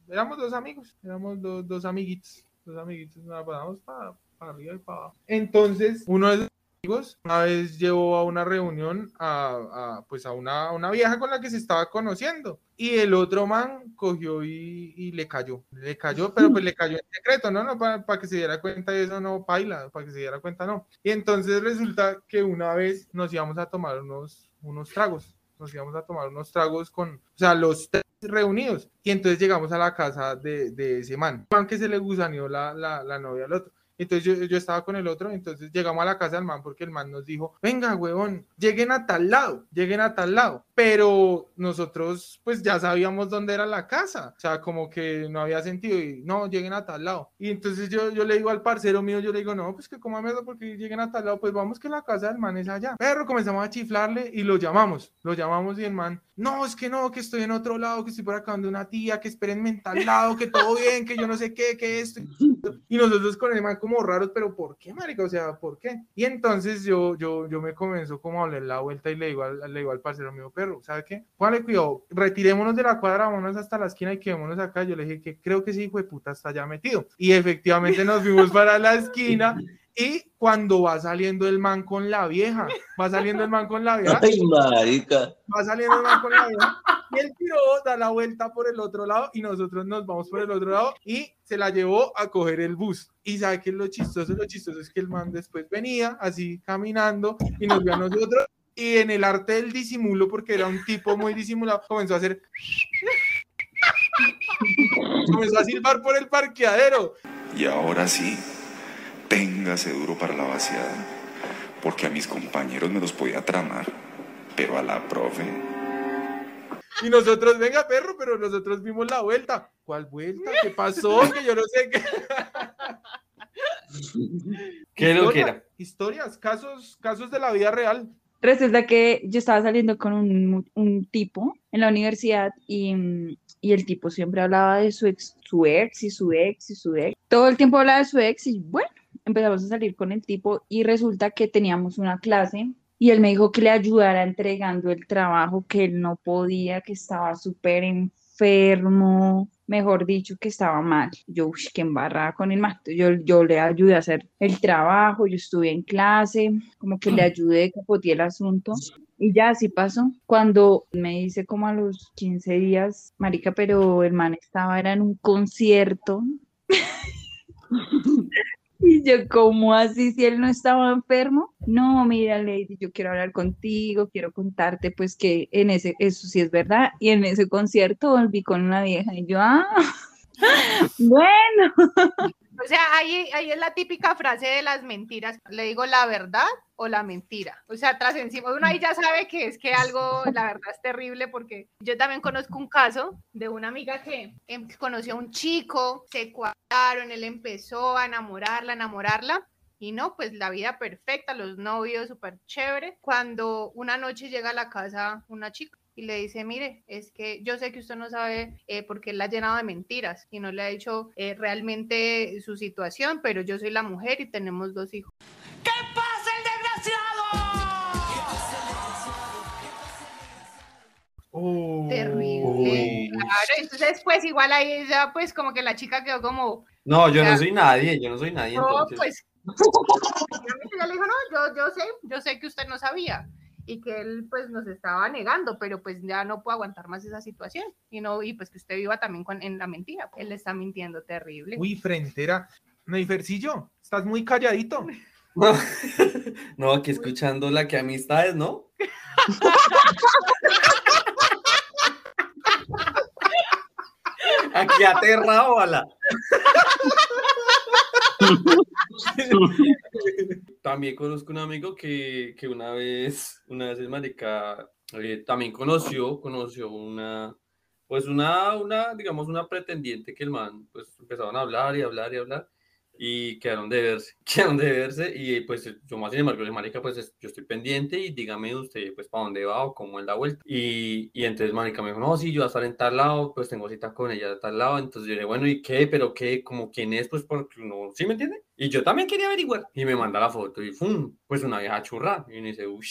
Speaker 2: éramos dos amigos, éramos dos, dos amiguitos, dos amiguitos, nos pasamos para, para arriba y para abajo. Entonces, uno de esos amigos una vez llevó a una reunión a, a, pues a una, una vieja con la que se estaba conociendo y el otro man cogió y, y le cayó, le cayó, pero pues le cayó en secreto, ¿no? no para que se diera cuenta de eso, no, paila, para que se diera cuenta, no. Y entonces resulta que una vez nos íbamos a tomar unos, unos tragos, nos íbamos a tomar unos tragos con, o sea, los tres reunidos, y entonces llegamos a la casa de, de ese man, man que se le gusaneó la, la, la novia al otro. Entonces yo, estaba con el otro, entonces llegamos a la casa del man porque el man nos dijo, venga, huevón, lleguen a tal lado, lleguen a tal lado. Pero nosotros pues ya sabíamos dónde era la casa, o sea, como que no había sentido y no, lleguen a tal lado. Y entonces yo, yo le digo al parcero mío, yo le digo, no, pues que como eso porque lleguen a tal lado, pues vamos que la casa del man es allá. Pero comenzamos a chiflarle y lo llamamos, lo llamamos y el man, no, es que no, que estoy en otro lado, que estoy por acá donde una tía, que espérenme en tal lado, que todo bien, que yo no sé qué, que esto. Y nosotros con el man como raros, pero ¿por qué, marica? O sea, ¿por qué? Y entonces yo, yo, yo me comenzo como a darle la vuelta y le digo al, le digo al parcero mío, perro, ¿sabe qué? Póngale cuidado, retirémonos de la cuadra, vámonos hasta la esquina y quedémonos acá. Yo le dije que creo que ese hijo de puta está ya metido. Y efectivamente nos fuimos para la esquina y cuando va saliendo el man con la vieja, va saliendo el man con la vieja.
Speaker 6: Ay, marica.
Speaker 2: Va saliendo el man con la vieja. Y el tiro da la vuelta por el otro lado y nosotros nos vamos por el otro lado y se la llevó a coger el bus. Y sabe que lo chistoso, lo chistoso es que el man después venía así caminando y nos vio a nosotros y en el arte del disimulo, porque era un tipo muy disimulado, comenzó a hacer... comenzó a silbar por el parqueadero.
Speaker 13: Y ahora sí, téngase duro para la vaciada, porque a mis compañeros me los podía tramar, pero a la profe...
Speaker 2: Y nosotros, venga perro, pero nosotros vimos la vuelta. ¿Cuál vuelta? ¿Qué pasó? Que yo no sé qué.
Speaker 1: ¿Qué es lo que era?
Speaker 2: Historias, casos, casos de la vida real.
Speaker 4: Resulta que yo estaba saliendo con un, un tipo en la universidad y, y, el tipo siempre hablaba de su ex, su ex y su ex y su ex. Todo el tiempo hablaba de su ex y bueno, empezamos a salir con el tipo y resulta que teníamos una clase y él me dijo que le ayudara entregando el trabajo, que él no podía, que estaba súper enfermo, mejor dicho, que estaba mal. Yo, uy, que embarrada con el mal. Yo, yo le ayudé a hacer el trabajo, yo estuve en clase, como que le ayudé, capoteé el asunto. Y ya así pasó. Cuando me dice como a los 15 días, marica, pero el man estaba, era en un concierto. Y yo, ¿cómo así si él no estaba enfermo? No, mira, Lady, yo quiero hablar contigo, quiero contarte pues que en ese, eso sí es verdad, y en ese concierto volví con una vieja y yo, ah, bueno.
Speaker 5: O sea, ahí, ahí es la típica frase de las mentiras. Le digo la verdad o la mentira. O sea, tras encima, uno ahí ya sabe que es que algo, la verdad es terrible porque yo también conozco un caso de una amiga que em, conoció a un chico, se cuadraron, él empezó a enamorarla, enamorarla. Y no, pues la vida perfecta, los novios súper chévere. Cuando una noche llega a la casa una chica y le dice, mire, es que yo sé que usted no sabe eh, por qué la ha llenado de mentiras y no le ha dicho eh, realmente su situación, pero yo soy la mujer y tenemos dos hijos.
Speaker 12: ¿Qué pasa,
Speaker 2: Oh,
Speaker 5: Terrible. Claro, entonces pues igual ahí ya pues como que la chica quedó como...
Speaker 1: No, yo
Speaker 5: o sea,
Speaker 1: no soy nadie, yo no soy nadie.
Speaker 5: No,
Speaker 1: entonces.
Speaker 5: pues... Ella le dijo, no, yo, yo sé, yo sé que usted no sabía y que él pues nos estaba negando, pero pues ya no puedo aguantar más esa situación y no y pues que usted viva también con, en la mentira. Él le está mintiendo terrible.
Speaker 2: Uy, frentera. Neifercillo, estás muy calladito.
Speaker 1: No, no, aquí escuchando la que amistades, ¿no? Aquí aterrado, bala. También conozco un amigo que, que una vez, una vez el marica, eh, también conoció, conoció una, pues una, una, digamos, una pretendiente que el man, pues empezaban a hablar y hablar y hablar. Y quedaron de verse, quedaron de verse y pues yo más sin embargo le marica, pues es- yo estoy pendiente y dígame usted pues para dónde va o cómo él da vuelta. Y, y entonces marica me dijo, no, sí, yo voy a estar en tal lado, pues tengo cita con ella de tal lado, entonces yo le dije, bueno, ¿y qué? ¿Pero qué? ¿Como quién es? Pues porque uno, ¿sí me entiende? Y yo también quería averiguar y me manda la foto y ¡fum! Pues una vieja churra y uno dice, uff.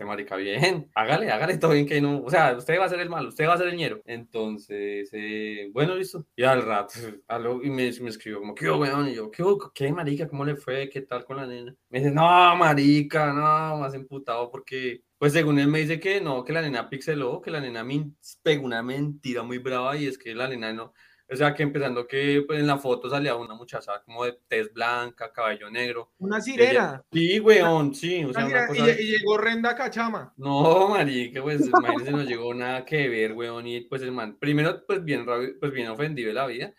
Speaker 1: Este marica, bien, hágale, hágale todo bien que no, o sea, usted va a ser el malo, usted va a ser el ñero. Entonces, eh, bueno, listo. Y al rato, aló, y me, escribió como, ¿qué weón? Y yo, ¿qué? ¿Qué, marica? ¿Cómo le fue? ¿Qué tal con la nena? Me dice, no, marica, no, más emputado porque, pues según él me dice que no, que la nena pixeló, que la nena me pegó una mentira muy brava y es que la nena no, o sea, que empezando que pues, en la foto salía una muchacha como de tez blanca, cabello negro.
Speaker 2: Una sirena.
Speaker 1: Ella- Sí, weón, sí, o sea,
Speaker 2: Una
Speaker 1: cosa...
Speaker 2: y, y llegó Renda Cachama.
Speaker 1: No, marica, pues imagínense, no llegó nada que ver, weón, y pues el man, primero, pues bien, pues bien ofendido de la vida,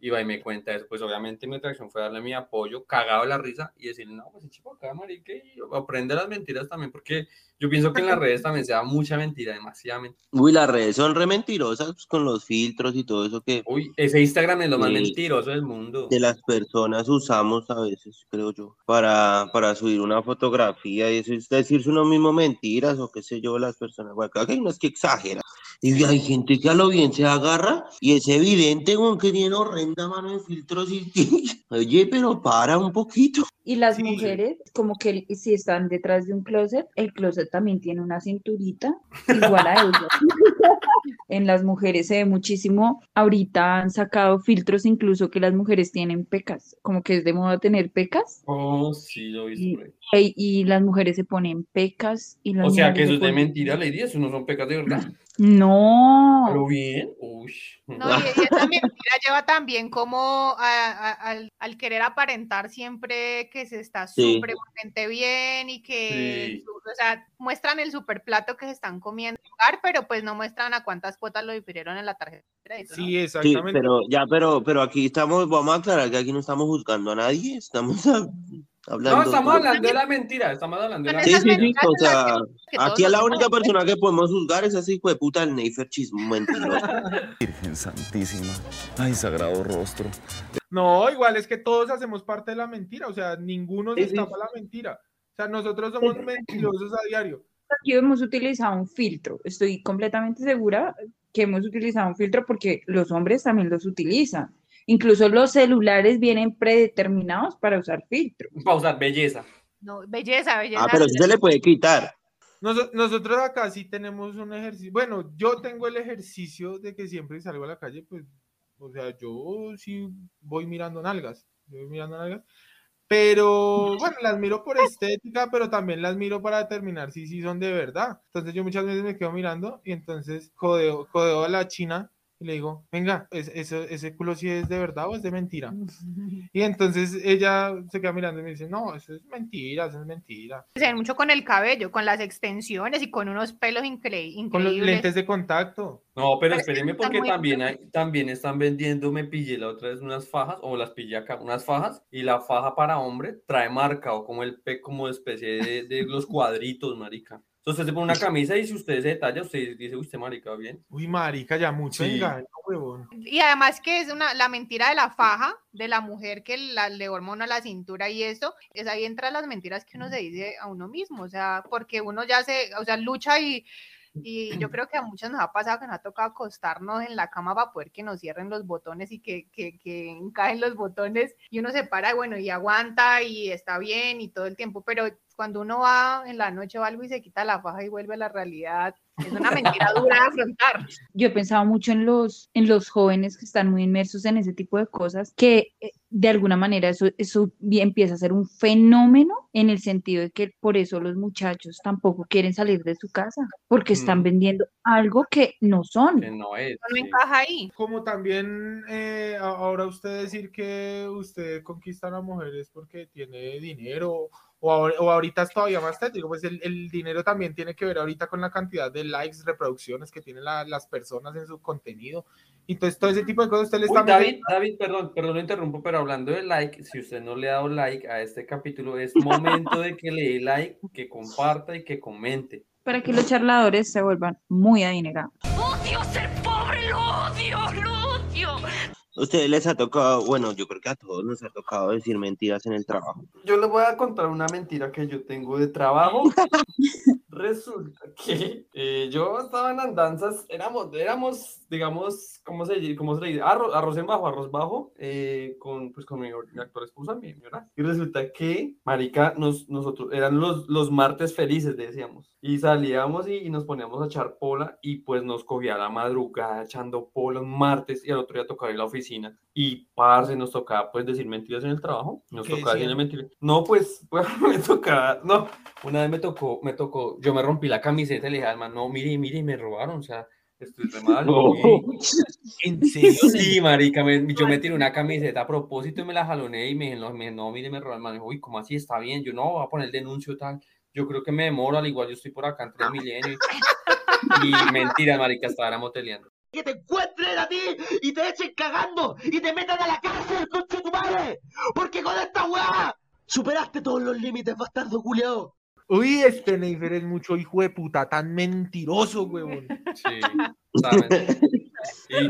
Speaker 1: y va y me cuenta eso, pues obviamente mi atracción fue darle mi apoyo, cagado de la risa, y decirle, no, pues chico acá, marica, y aprende las mentiras también, porque yo pienso que en las redes también se da mucha mentira, demasiada mentira.
Speaker 6: Uy, las redes son re mentirosas pues, con los filtros y todo eso que
Speaker 1: Uy, ese Instagram es lo más mentiroso del mundo.
Speaker 6: de las personas usamos a veces, creo yo, para, para subir una fotografía y eso es decirse uno mismo mentiras o qué sé yo, las personas. Bueno, acá hay unas que exageran. Y hay gente que a lo bien se agarra y es evidente que tiene horrenda mano de filtros y oye, pero para un poquito.
Speaker 4: Y las mujeres, como que si están detrás de un closet, el closet también tiene una cinturita igual a ellos. En las mujeres se ve muchísimo. Ahorita han sacado filtros incluso que las mujeres tienen pecas, como que es de moda tener pecas.
Speaker 1: Oh, sí, lo he visto
Speaker 4: Y, y- y las mujeres se ponen pecas y las
Speaker 1: O sea, que eso es de mentira, Lady, eso no son pecados de verdad.
Speaker 4: No.
Speaker 1: Pero bien, uy.
Speaker 5: No, y, esa mentira lleva también como a- a- al, al querer aparentar siempre que se está
Speaker 6: Sí.
Speaker 5: supremamente bien y que,
Speaker 1: Sí.
Speaker 5: o sea, muestran el super plato que se están comiendo, pero pues no muestran a cuántas cuotas lo difirieron en la tarjeta de crédito. ¿no?
Speaker 2: Sí,
Speaker 6: Sí,
Speaker 2: exactamente.
Speaker 6: pero ya, pero, pero aquí estamos, vamos a aclarar que aquí no estamos juzgando a nadie, estamos a- hablando.
Speaker 1: No, estamos
Speaker 6: de-
Speaker 1: hablando de la mentira, estamos hablando de la
Speaker 6: Sí, sí,
Speaker 1: mentira.
Speaker 6: sí, o sea, aquí a la única persona que podemos juzgar es ese hijo de puta el Neifer chismo mentiroso.
Speaker 14: Virgen Santísima. Ay, sagrado rostro.
Speaker 2: No, igual es que todos hacemos parte de la mentira, o sea, ninguno se
Speaker 6: Sí, sí.
Speaker 2: escapa la mentira. O sea, nosotros somos mentirosos a diario.
Speaker 4: Aquí hemos utilizado un filtro. Estoy completamente segura que hemos utilizado un filtro porque los hombres también los utilizan. Incluso los celulares vienen predeterminados para usar filtro.
Speaker 1: Para usar belleza.
Speaker 5: No, belleza, belleza.
Speaker 6: Ah, pero eso se le puede quitar.
Speaker 2: Noso- Nosotros acá sí tenemos un ejercicio. Bueno, yo tengo el ejercicio de que siempre salgo a la calle, pues, o sea, yo sí voy mirando nalgas. Yo voy mirando nalgas. Pero bueno, las miro por estética, pero también las miro para determinar si sí son de verdad. Entonces yo muchas veces me quedo mirando y entonces codeo, codeo a la china y le digo, venga, ¿es- ese, ese culo sí es de verdad o es de mentira? Y entonces ella se queda mirando y me dice, no, eso es mentira, eso es mentira.
Speaker 5: Se ven mucho con el cabello, con las extensiones y con unos pelos incre- increíbles.
Speaker 2: Con los lentes de contacto.
Speaker 1: No, pero
Speaker 5: Pero
Speaker 1: espérenme porque también hay, también están vendiendo, me pillé la otra vez unas fajas, o las pillé acá, unas fajas, y la faja para hombre trae marcado como el pe, como especie de, de los cuadritos, marica. Entonces usted se pone una camisa y si usted se detalla, usted dice, usted marica, bien.
Speaker 2: Uy, marica, ya mucho
Speaker 1: Sí.
Speaker 2: engaño, huevón.
Speaker 5: Y además que es una, la mentira de la faja, de la mujer que la, le hormona la cintura y eso, es ahí entran las mentiras que uno se dice a uno mismo, o sea, porque uno ya se, o sea, lucha y, y yo creo que a muchos nos ha pasado que nos ha tocado acostarnos en la cama para poder que nos cierren los botones y que, que, que encajen los botones y uno se para, bueno, y aguanta y está bien y todo el tiempo, pero cuando uno va en la noche o algo y se quita la faja y vuelve a la realidad, es una mentira dura de afrontar.
Speaker 4: Yo he pensado mucho en los, en los jóvenes que están muy inmersos en ese tipo de cosas, que eh, de alguna manera eso, eso empieza a ser un fenómeno en el sentido de que por eso los muchachos tampoco quieren salir de su casa, porque están
Speaker 1: Mm.
Speaker 4: vendiendo algo que no son.
Speaker 1: Que no es.
Speaker 5: No
Speaker 1: sí.
Speaker 5: encaja ahí.
Speaker 2: Como también eh, ahora usted decir que usted conquista a las mujeres porque tiene dinero, o, o ahorita es todavía más tétrico, pues el, el dinero también tiene que ver ahorita con la cantidad de likes, reproducciones que tienen la- las personas en su contenido. Entonces, todo ese tipo de cosas usted le
Speaker 1: Uy,
Speaker 2: está
Speaker 1: David, David, perdón, perdón, lo interrumpo, pero hablando de like, si usted no le ha dado like a este capítulo, es momento de que le dé like, que comparta y que comente.
Speaker 4: Para que los charladores se vuelvan muy adinerados.
Speaker 7: ¡Odio ser pobre! ¡Lo odio! ¡Lo odio!
Speaker 6: Ustedes les ha tocado, bueno, yo creo que a todos nos ha tocado decir mentiras en el trabajo.
Speaker 1: Yo les voy a contar una mentira que yo tengo de trabajo. Resulta que eh, yo estaba en andanzas, éramos, éramos, digamos, ¿cómo se, dice? cómo se le dice? Arroz, arroz en bajo, arroz bajo, eh, con, pues, con mi, mi actual esposa, mi señora. Y resulta que, marica, nos, nosotros, eran los, los martes felices, decíamos. Y salíamos y, y nos poníamos a echar pola y pues nos cogía la madrugada echando pola un martes y al otro día tocaba ir a la oficina. Y parce, nos tocaba pues decir mentiras en el trabajo. Nos
Speaker 2: ¿Qué
Speaker 1: tocaba decir mentiras. No, pues, pues me tocaba, no, una vez me tocó, me tocó, yo me rompí la camiseta y le dije al man, no, mire, mire, me robaron, o sea, estoy re mal.
Speaker 6: No.
Speaker 2: ¿En serio?
Speaker 1: Sí, marica, me- yo me tiré una camiseta a propósito y me la jaloné y me dije, no, me- no, mire, me robaron. El man dijo, uy, ¿cómo así? Está bien, yo no, voy a poner el denuncio tal. Yo creo que me demoro, al igual yo estoy por acá en tres milenios. Y mentira, marica, estaba moteleando.
Speaker 9: Que te encuentren a ti y te echen cagando y te metan a la cárcel, concha tu madre. Porque con esta weá superaste todos los límites, bastardo culiao.
Speaker 2: Uy, este Neifer es mucho hijo de puta, tan mentiroso, huevón.
Speaker 1: Sí,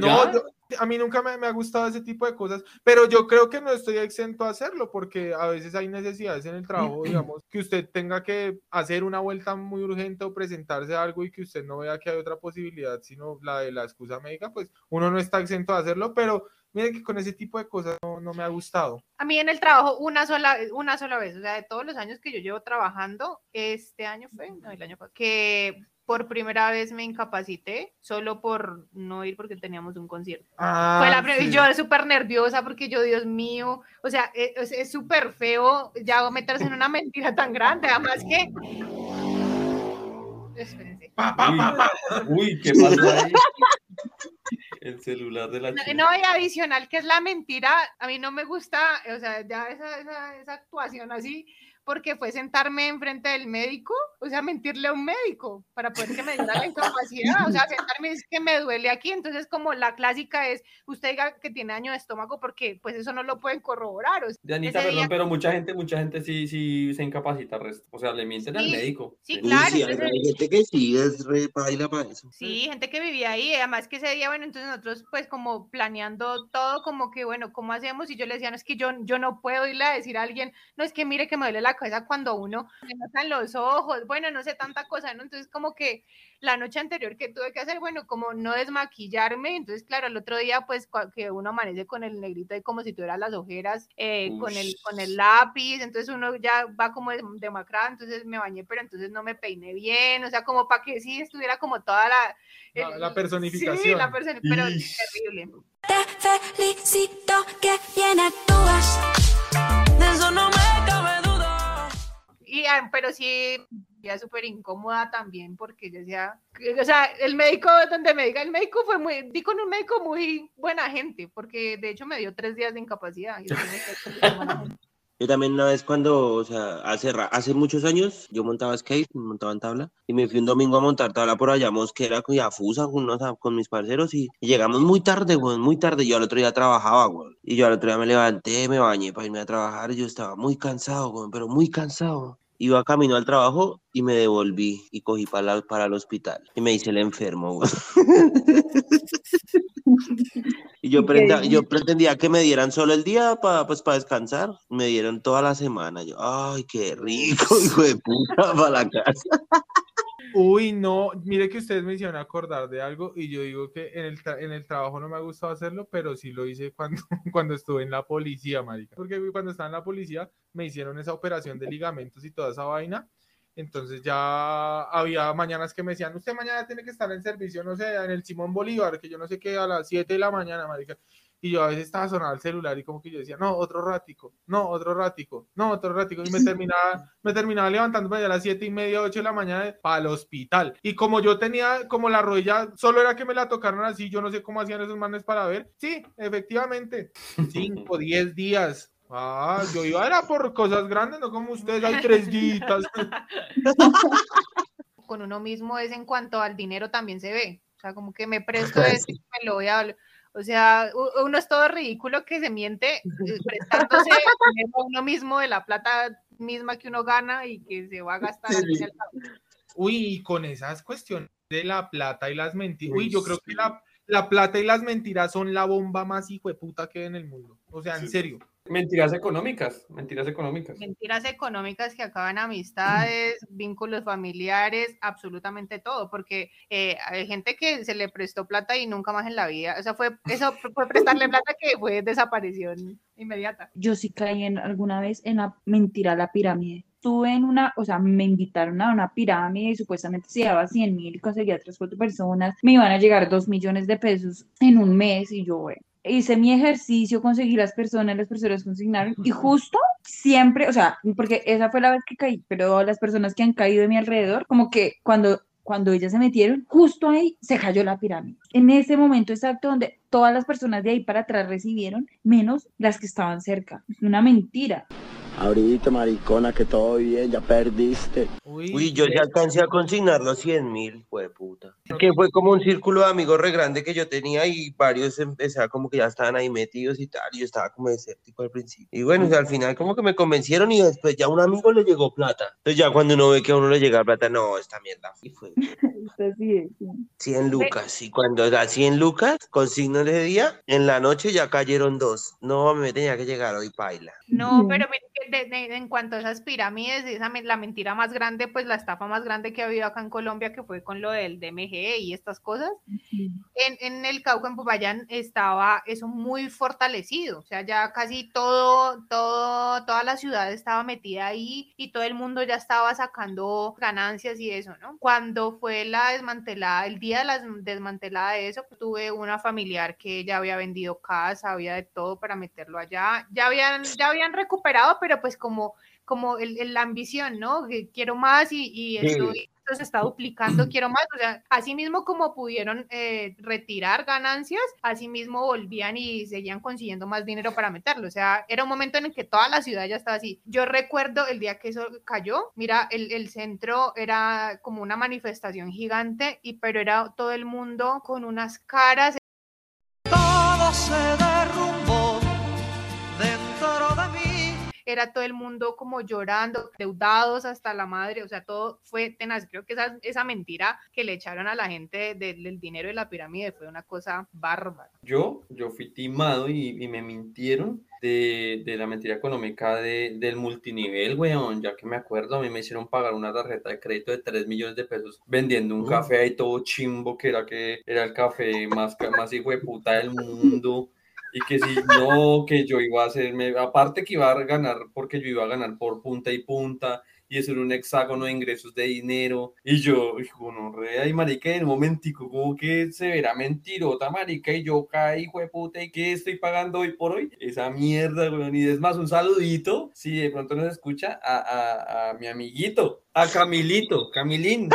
Speaker 2: No, yo- a mí nunca me, me ha gustado ese tipo de cosas, pero yo creo que no estoy exento a hacerlo, porque a veces hay necesidades en el trabajo, digamos, que usted tenga que hacer una vuelta muy urgente o presentarse a algo y que usted no vea que hay otra posibilidad, sino la de la excusa médica, pues uno no está exento a hacerlo, pero mire que con ese tipo de cosas no, no me ha gustado.
Speaker 5: A mí en el trabajo una sola, una sola vez, o sea, de todos los años que yo llevo trabajando, este año fue, no, el año que por primera vez me incapacité solo por no ir porque teníamos un concierto.
Speaker 2: Ah,
Speaker 5: Fue la
Speaker 2: sí.
Speaker 5: Yo súper nerviosa porque yo, Dios mío, o sea, e- es súper feo ya meterse en una mentira tan grande, además que... Espérense.
Speaker 1: uy, uy, ¿qué pasó ahí? El celular de la
Speaker 5: No,
Speaker 1: chica.
Speaker 5: no, y adicional, que es la mentira, a mí no me gusta, o sea, ya esa, esa, esa actuación así, porque fue sentarme enfrente del médico, o sea, mentirle a un médico para poder que me diera la incapacidad, o sea, sentarme es que me duele aquí, entonces como la clásica es, usted diga que tiene daño de estómago porque pues eso no lo pueden corroborar. O sea,
Speaker 1: Dianita, perdón,
Speaker 5: día-
Speaker 1: pero mucha gente, mucha gente sí, sí se incapacita, resto. o sea, le mienten al médico.
Speaker 5: sí, claro,
Speaker 6: sí, hay,
Speaker 5: entonces-
Speaker 6: hay gente que sí es re baila para eso.
Speaker 5: Sí, gente que vivía ahí, además que ese día, bueno, entonces nosotros pues como planeando todo, como que bueno, ¿cómo hacemos? Y yo le decía, no, es que yo, yo no puedo irle a decir a alguien, no, es que mire que me duele la cabeza cuando uno me notan los ojos, bueno, no sé, tanta cosa, ¿no? Entonces como que la noche anterior que tuve que hacer, bueno, como no desmaquillarme, entonces claro, el otro día pues que uno amanece con el negrito ahí como si tuviera las ojeras, eh, con, el, con el lápiz, entonces uno ya va como dem- demacrado, entonces me bañé, pero entonces no me peiné bien, o sea, como para que sí estuviera como toda la...
Speaker 2: La-
Speaker 5: el-
Speaker 2: la
Speaker 5: Sí,
Speaker 2: personificación.
Speaker 5: la personi- pero es terrible.
Speaker 15: Felicito que bien actúas. De eso no me.
Speaker 5: Y, ah, pero sí, ya súper incómoda también porque yo decía, o sea, el médico donde me diga, el médico fue muy, di con un médico muy buena gente, porque de hecho me dio tres días de incapacidad. y
Speaker 6: Yo también una vez cuando, o sea, hace, hace muchos años, yo montaba skate, montaba en tabla, y me fui un domingo a montar tabla por allá, Mosquera, con Yafusa, con, unos a- con mis parceros, y, y llegamos muy tarde, güey, muy tarde, yo al otro día trabajaba, güey, y yo al otro día me levanté, me bañé para irme a trabajar, y yo estaba muy cansado, güey, pero muy cansado. Iba camino al trabajo y me devolví y cogí para, para el hospital, y me hice el enfermo, güey. Y yo,
Speaker 4: ¿Y qué
Speaker 6: prenda- yo pretendía que me dieran solo el día para pues, para descansar. Me dieron toda la semana. Yo, ay, qué rico, hijo de puta, para la casa.
Speaker 2: Uy, no, mire que ustedes me hicieron acordar de algo y yo digo que en el, tra- en el trabajo no me ha gustado hacerlo, pero sí lo hice cuando, cuando estuve en la policía, marica. Porque cuando estaba en la policía me hicieron esa operación de ligamentos y toda esa vaina. Entonces ya había mañanas que me decían, usted mañana tiene que estar en servicio, no sé, en el Simón Bolívar, que yo no sé qué, a las 7 de la mañana, marica. Y yo a veces estaba sonando el celular y como que yo decía, no, otro ratico, no, otro ratico, no, otro ratico. Y me terminaba, me terminaba levantándome a las siete y media, ocho de la mañana para el hospital. Y como yo tenía, como la rodilla, solo era que me la tocaron así, yo no sé cómo hacían esos manes para ver. Sí, efectivamente, cinco, diez días. Ah, yo iba, era por cosas grandes, no como ustedes, hay tres días.
Speaker 5: Con uno mismo es en cuanto al dinero también se ve. O sea, como que me presto esto y me lo voy a... O sea, uno es todo ridículo que se miente eh, prestándose a uno mismo de la plata misma que uno gana y que se va a gastar al cabo.
Speaker 2: Uy, y con esas cuestiones de la plata y las mentiras. Uy, yo creo que
Speaker 1: sí.
Speaker 2: la, la plata y las mentiras son la bomba más hijo de puta que hay en el mundo. O sea, en serio.
Speaker 1: Mentiras económicas, mentiras económicas.
Speaker 5: Mentiras económicas que acaban amistades, vínculos familiares, absolutamente todo, porque eh, hay gente que se le prestó plata y nunca más en la vida, o sea, fue, eso fue prestarle plata que fue desaparición inmediata.
Speaker 4: Yo sí caí en, alguna vez en la mentira, la pirámide. Estuve en una, o sea, me invitaron a una pirámide y supuestamente se daba 100 mil, conseguía tres, cuatro personas, me iban a llegar dos millones de pesos en un mes y yo, bueno, hice mi ejercicio, conseguí las personas, las personas consignaron y justo siempre, o sea, porque esa fue la vez que caí, pero las personas que han caído de mi alrededor, como que cuando cuando ellas se metieron, justo ahí se cayó la pirámide. En ese momento exacto donde todas las personas de ahí para atrás recibieron, menos las que estaban cerca. Es una mentira.
Speaker 9: Ahorita, maricona, que todo bien, ya perdiste.
Speaker 6: Uy, yo ya alcancé a consignar los 100 mil, fue puta. Que fue como un círculo de amigos re grande que yo tenía y varios empezaron como que ya estaban ahí metidos y tal. Y yo estaba como escéptico al principio. Y bueno, o sea, al final como que me convencieron y después ya a un amigo le llegó plata. Entonces ya cuando uno ve que a uno le llega plata, no, esta mierda. Y fue
Speaker 4: Así es, sí.
Speaker 6: 100 lucas. Y cuando da 100 lucas, consigno ese día, en la noche ya cayeron dos. No, me tenía que llegar hoy, paila.
Speaker 5: No, pero que de- de- en cuanto a esas pirámides, esa, la mentira más grande, pues la estafa más grande que ha habido acá en Colombia, que fue con lo del DMG y estas cosas, en, en el Cauca, en Popayán, estaba eso muy fortalecido, o sea, ya casi todo, todo, toda la ciudad estaba metida ahí y todo el mundo ya estaba sacando ganancias y eso, ¿no? Cuando fue la desmantelada, el día de la des- desmantelada de eso, tuve una familiar que ya había vendido casa, había de todo para meterlo allá, ya habían, ya habían recuperado, pero pues como, como el, el- la ambición, ¿no? Que quiero más y, y esto,
Speaker 6: Sí.
Speaker 5: se está duplicando, quiero más, o sea, así mismo como pudieron eh, retirar ganancias, así mismo volvían y seguían consiguiendo más dinero para meterlo, o sea, era un momento en el que toda la ciudad ya estaba así. Yo recuerdo el día que eso cayó, mira, el, el centro era como una manifestación gigante, y pero era todo el mundo con unas caras
Speaker 12: Todo se derrumbó
Speaker 5: era todo el mundo como llorando, deudados hasta la madre, o sea, todo fue tenaz. Creo que esa, esa mentira que le echaron a la gente del, del dinero de la pirámide fue una cosa bárbara.
Speaker 1: Yo, yo fui timado y, y me mintieron de, de la mentira económica de, del multinivel, weón. Ya que me acuerdo, a mí me hicieron pagar una tarjeta de crédito de 3 millones de pesos vendiendo un
Speaker 6: Uh.
Speaker 1: café ahí todo chimbo, que era que era el café más, más hijo de puta del mundo. Y que si no, que yo iba a hacerme, aparte que iba a ganar, porque yo iba a ganar por punta y punta, y eso era un hexágono de ingresos de dinero. Y yo, hijo, no, re, ay, marica, en un momentico, como que se verá mentirota, marica, y yo caí, hijo de puta, ¿y qué estoy pagando hoy por hoy? Esa mierda, weón, y es más, un saludito, si de pronto nos escucha, a, a mi amiguito, a Camilito, Camilín,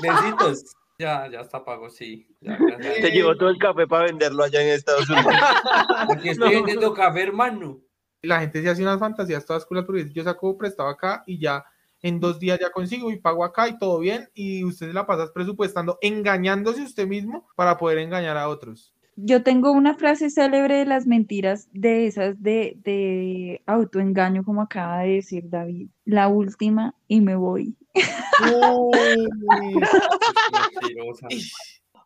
Speaker 1: besitos. Ya, ya está pago, sí. Ya, ya, ya.
Speaker 6: Te llevó todo el café para venderlo allá en Estados Unidos.
Speaker 1: Aquí estoy vendiendo café, hermano.
Speaker 2: La gente se hace unas fantasías todas culas porque dice, yo saco prestado acá y ya en dos días ya consigo y pago acá y todo bien y usted se la pasas presupuestando, engañándose usted mismo para poder engañar a otros.
Speaker 4: Yo tengo una frase célebre de las mentiras de esas de, de autoengaño, como acaba de decir David. La última y me voy.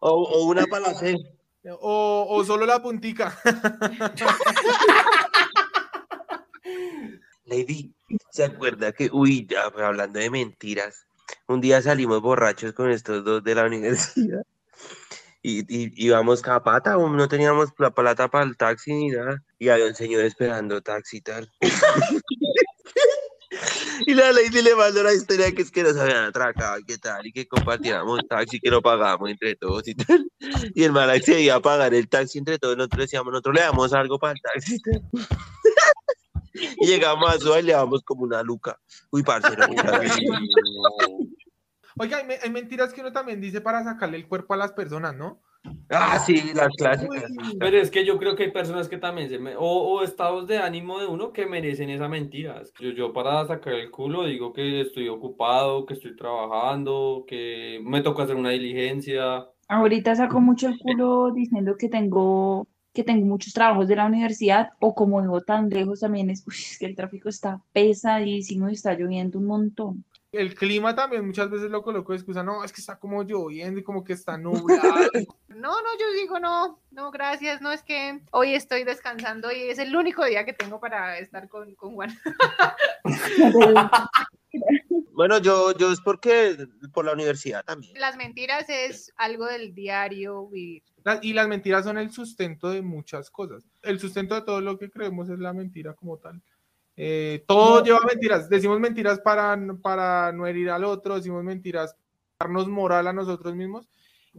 Speaker 6: O, o una para.
Speaker 2: O, o solo la puntica.
Speaker 6: Lady, ¿se acuerda que, uy, ya, hablando de mentiras, un día salimos borrachos con estos dos de la universidad y, y íbamos capata, o no teníamos la plata para el taxi ni nada, y había un señor esperando taxi y tal. Y la lady le mandó la historia que es que nos habían atracado y qué tal, y que compartiéramos taxi, que lo pagábamos entre todos y tal. Y el man accedía a pagar el taxi entre todos, nosotros decíamos, nosotros le damos algo para el taxi. y tal. Y llegamos a su y le damos como una luca. Uy, parcero.
Speaker 2: Oiga, hay, me- hay mentiras que uno también dice para sacarle el cuerpo a las personas, ¿no?
Speaker 6: Ah, sí, las clásicas.
Speaker 1: Pero es que yo creo que hay personas que también se me... O, o estados de ánimo de uno que merecen esa mentira. Es que Yo, yo para sacar el culo digo que estoy ocupado, que estoy trabajando, que me toca hacer una diligencia.
Speaker 4: Ahorita saco mucho el culo diciendo que tengo, que tengo muchos trabajos de la universidad o como vivo tan lejos también es, uy, es que el tráfico está pesadísimo y está lloviendo un montón.
Speaker 2: El clima también muchas veces lo coloco de excusa, no, es que está como lloviendo y como que está nublado.
Speaker 5: No, no, yo digo no, no, gracias, no es que hoy estoy descansando y es el único día que tengo para estar con, con Juan.
Speaker 6: Bueno, yo, yo es porque por la universidad también.
Speaker 5: Las mentiras es algo del diario vivir.
Speaker 2: La- y las mentiras son el sustento de muchas cosas. El sustento de todo lo que creemos es la mentira como tal. Eh, todo lleva mentiras. Decimos mentiras para, para no herir al otro, decimos mentiras para darnos moral a nosotros mismos.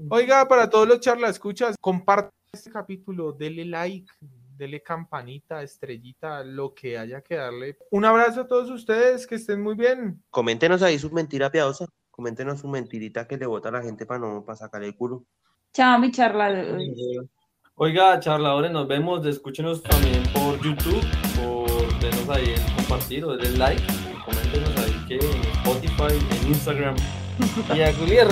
Speaker 2: Oiga, para todos los charla escuchas, compartan este capítulo, dele like, dele campanita, estrellita, lo que haya que darle. Un abrazo a todos ustedes, que estén muy bien.
Speaker 6: Coméntenos ahí su mentira piadosa. Coméntenos su mentirita que le bota a la gente para no para sacarle el culo.
Speaker 4: Chao, mi charla.
Speaker 1: Oiga, charladores, nos vemos. Escúchenos también por YouTube, denos ahí el compartir o denle like. Coméntenos ahí que en Spotify, en Instagram. Y a Julier.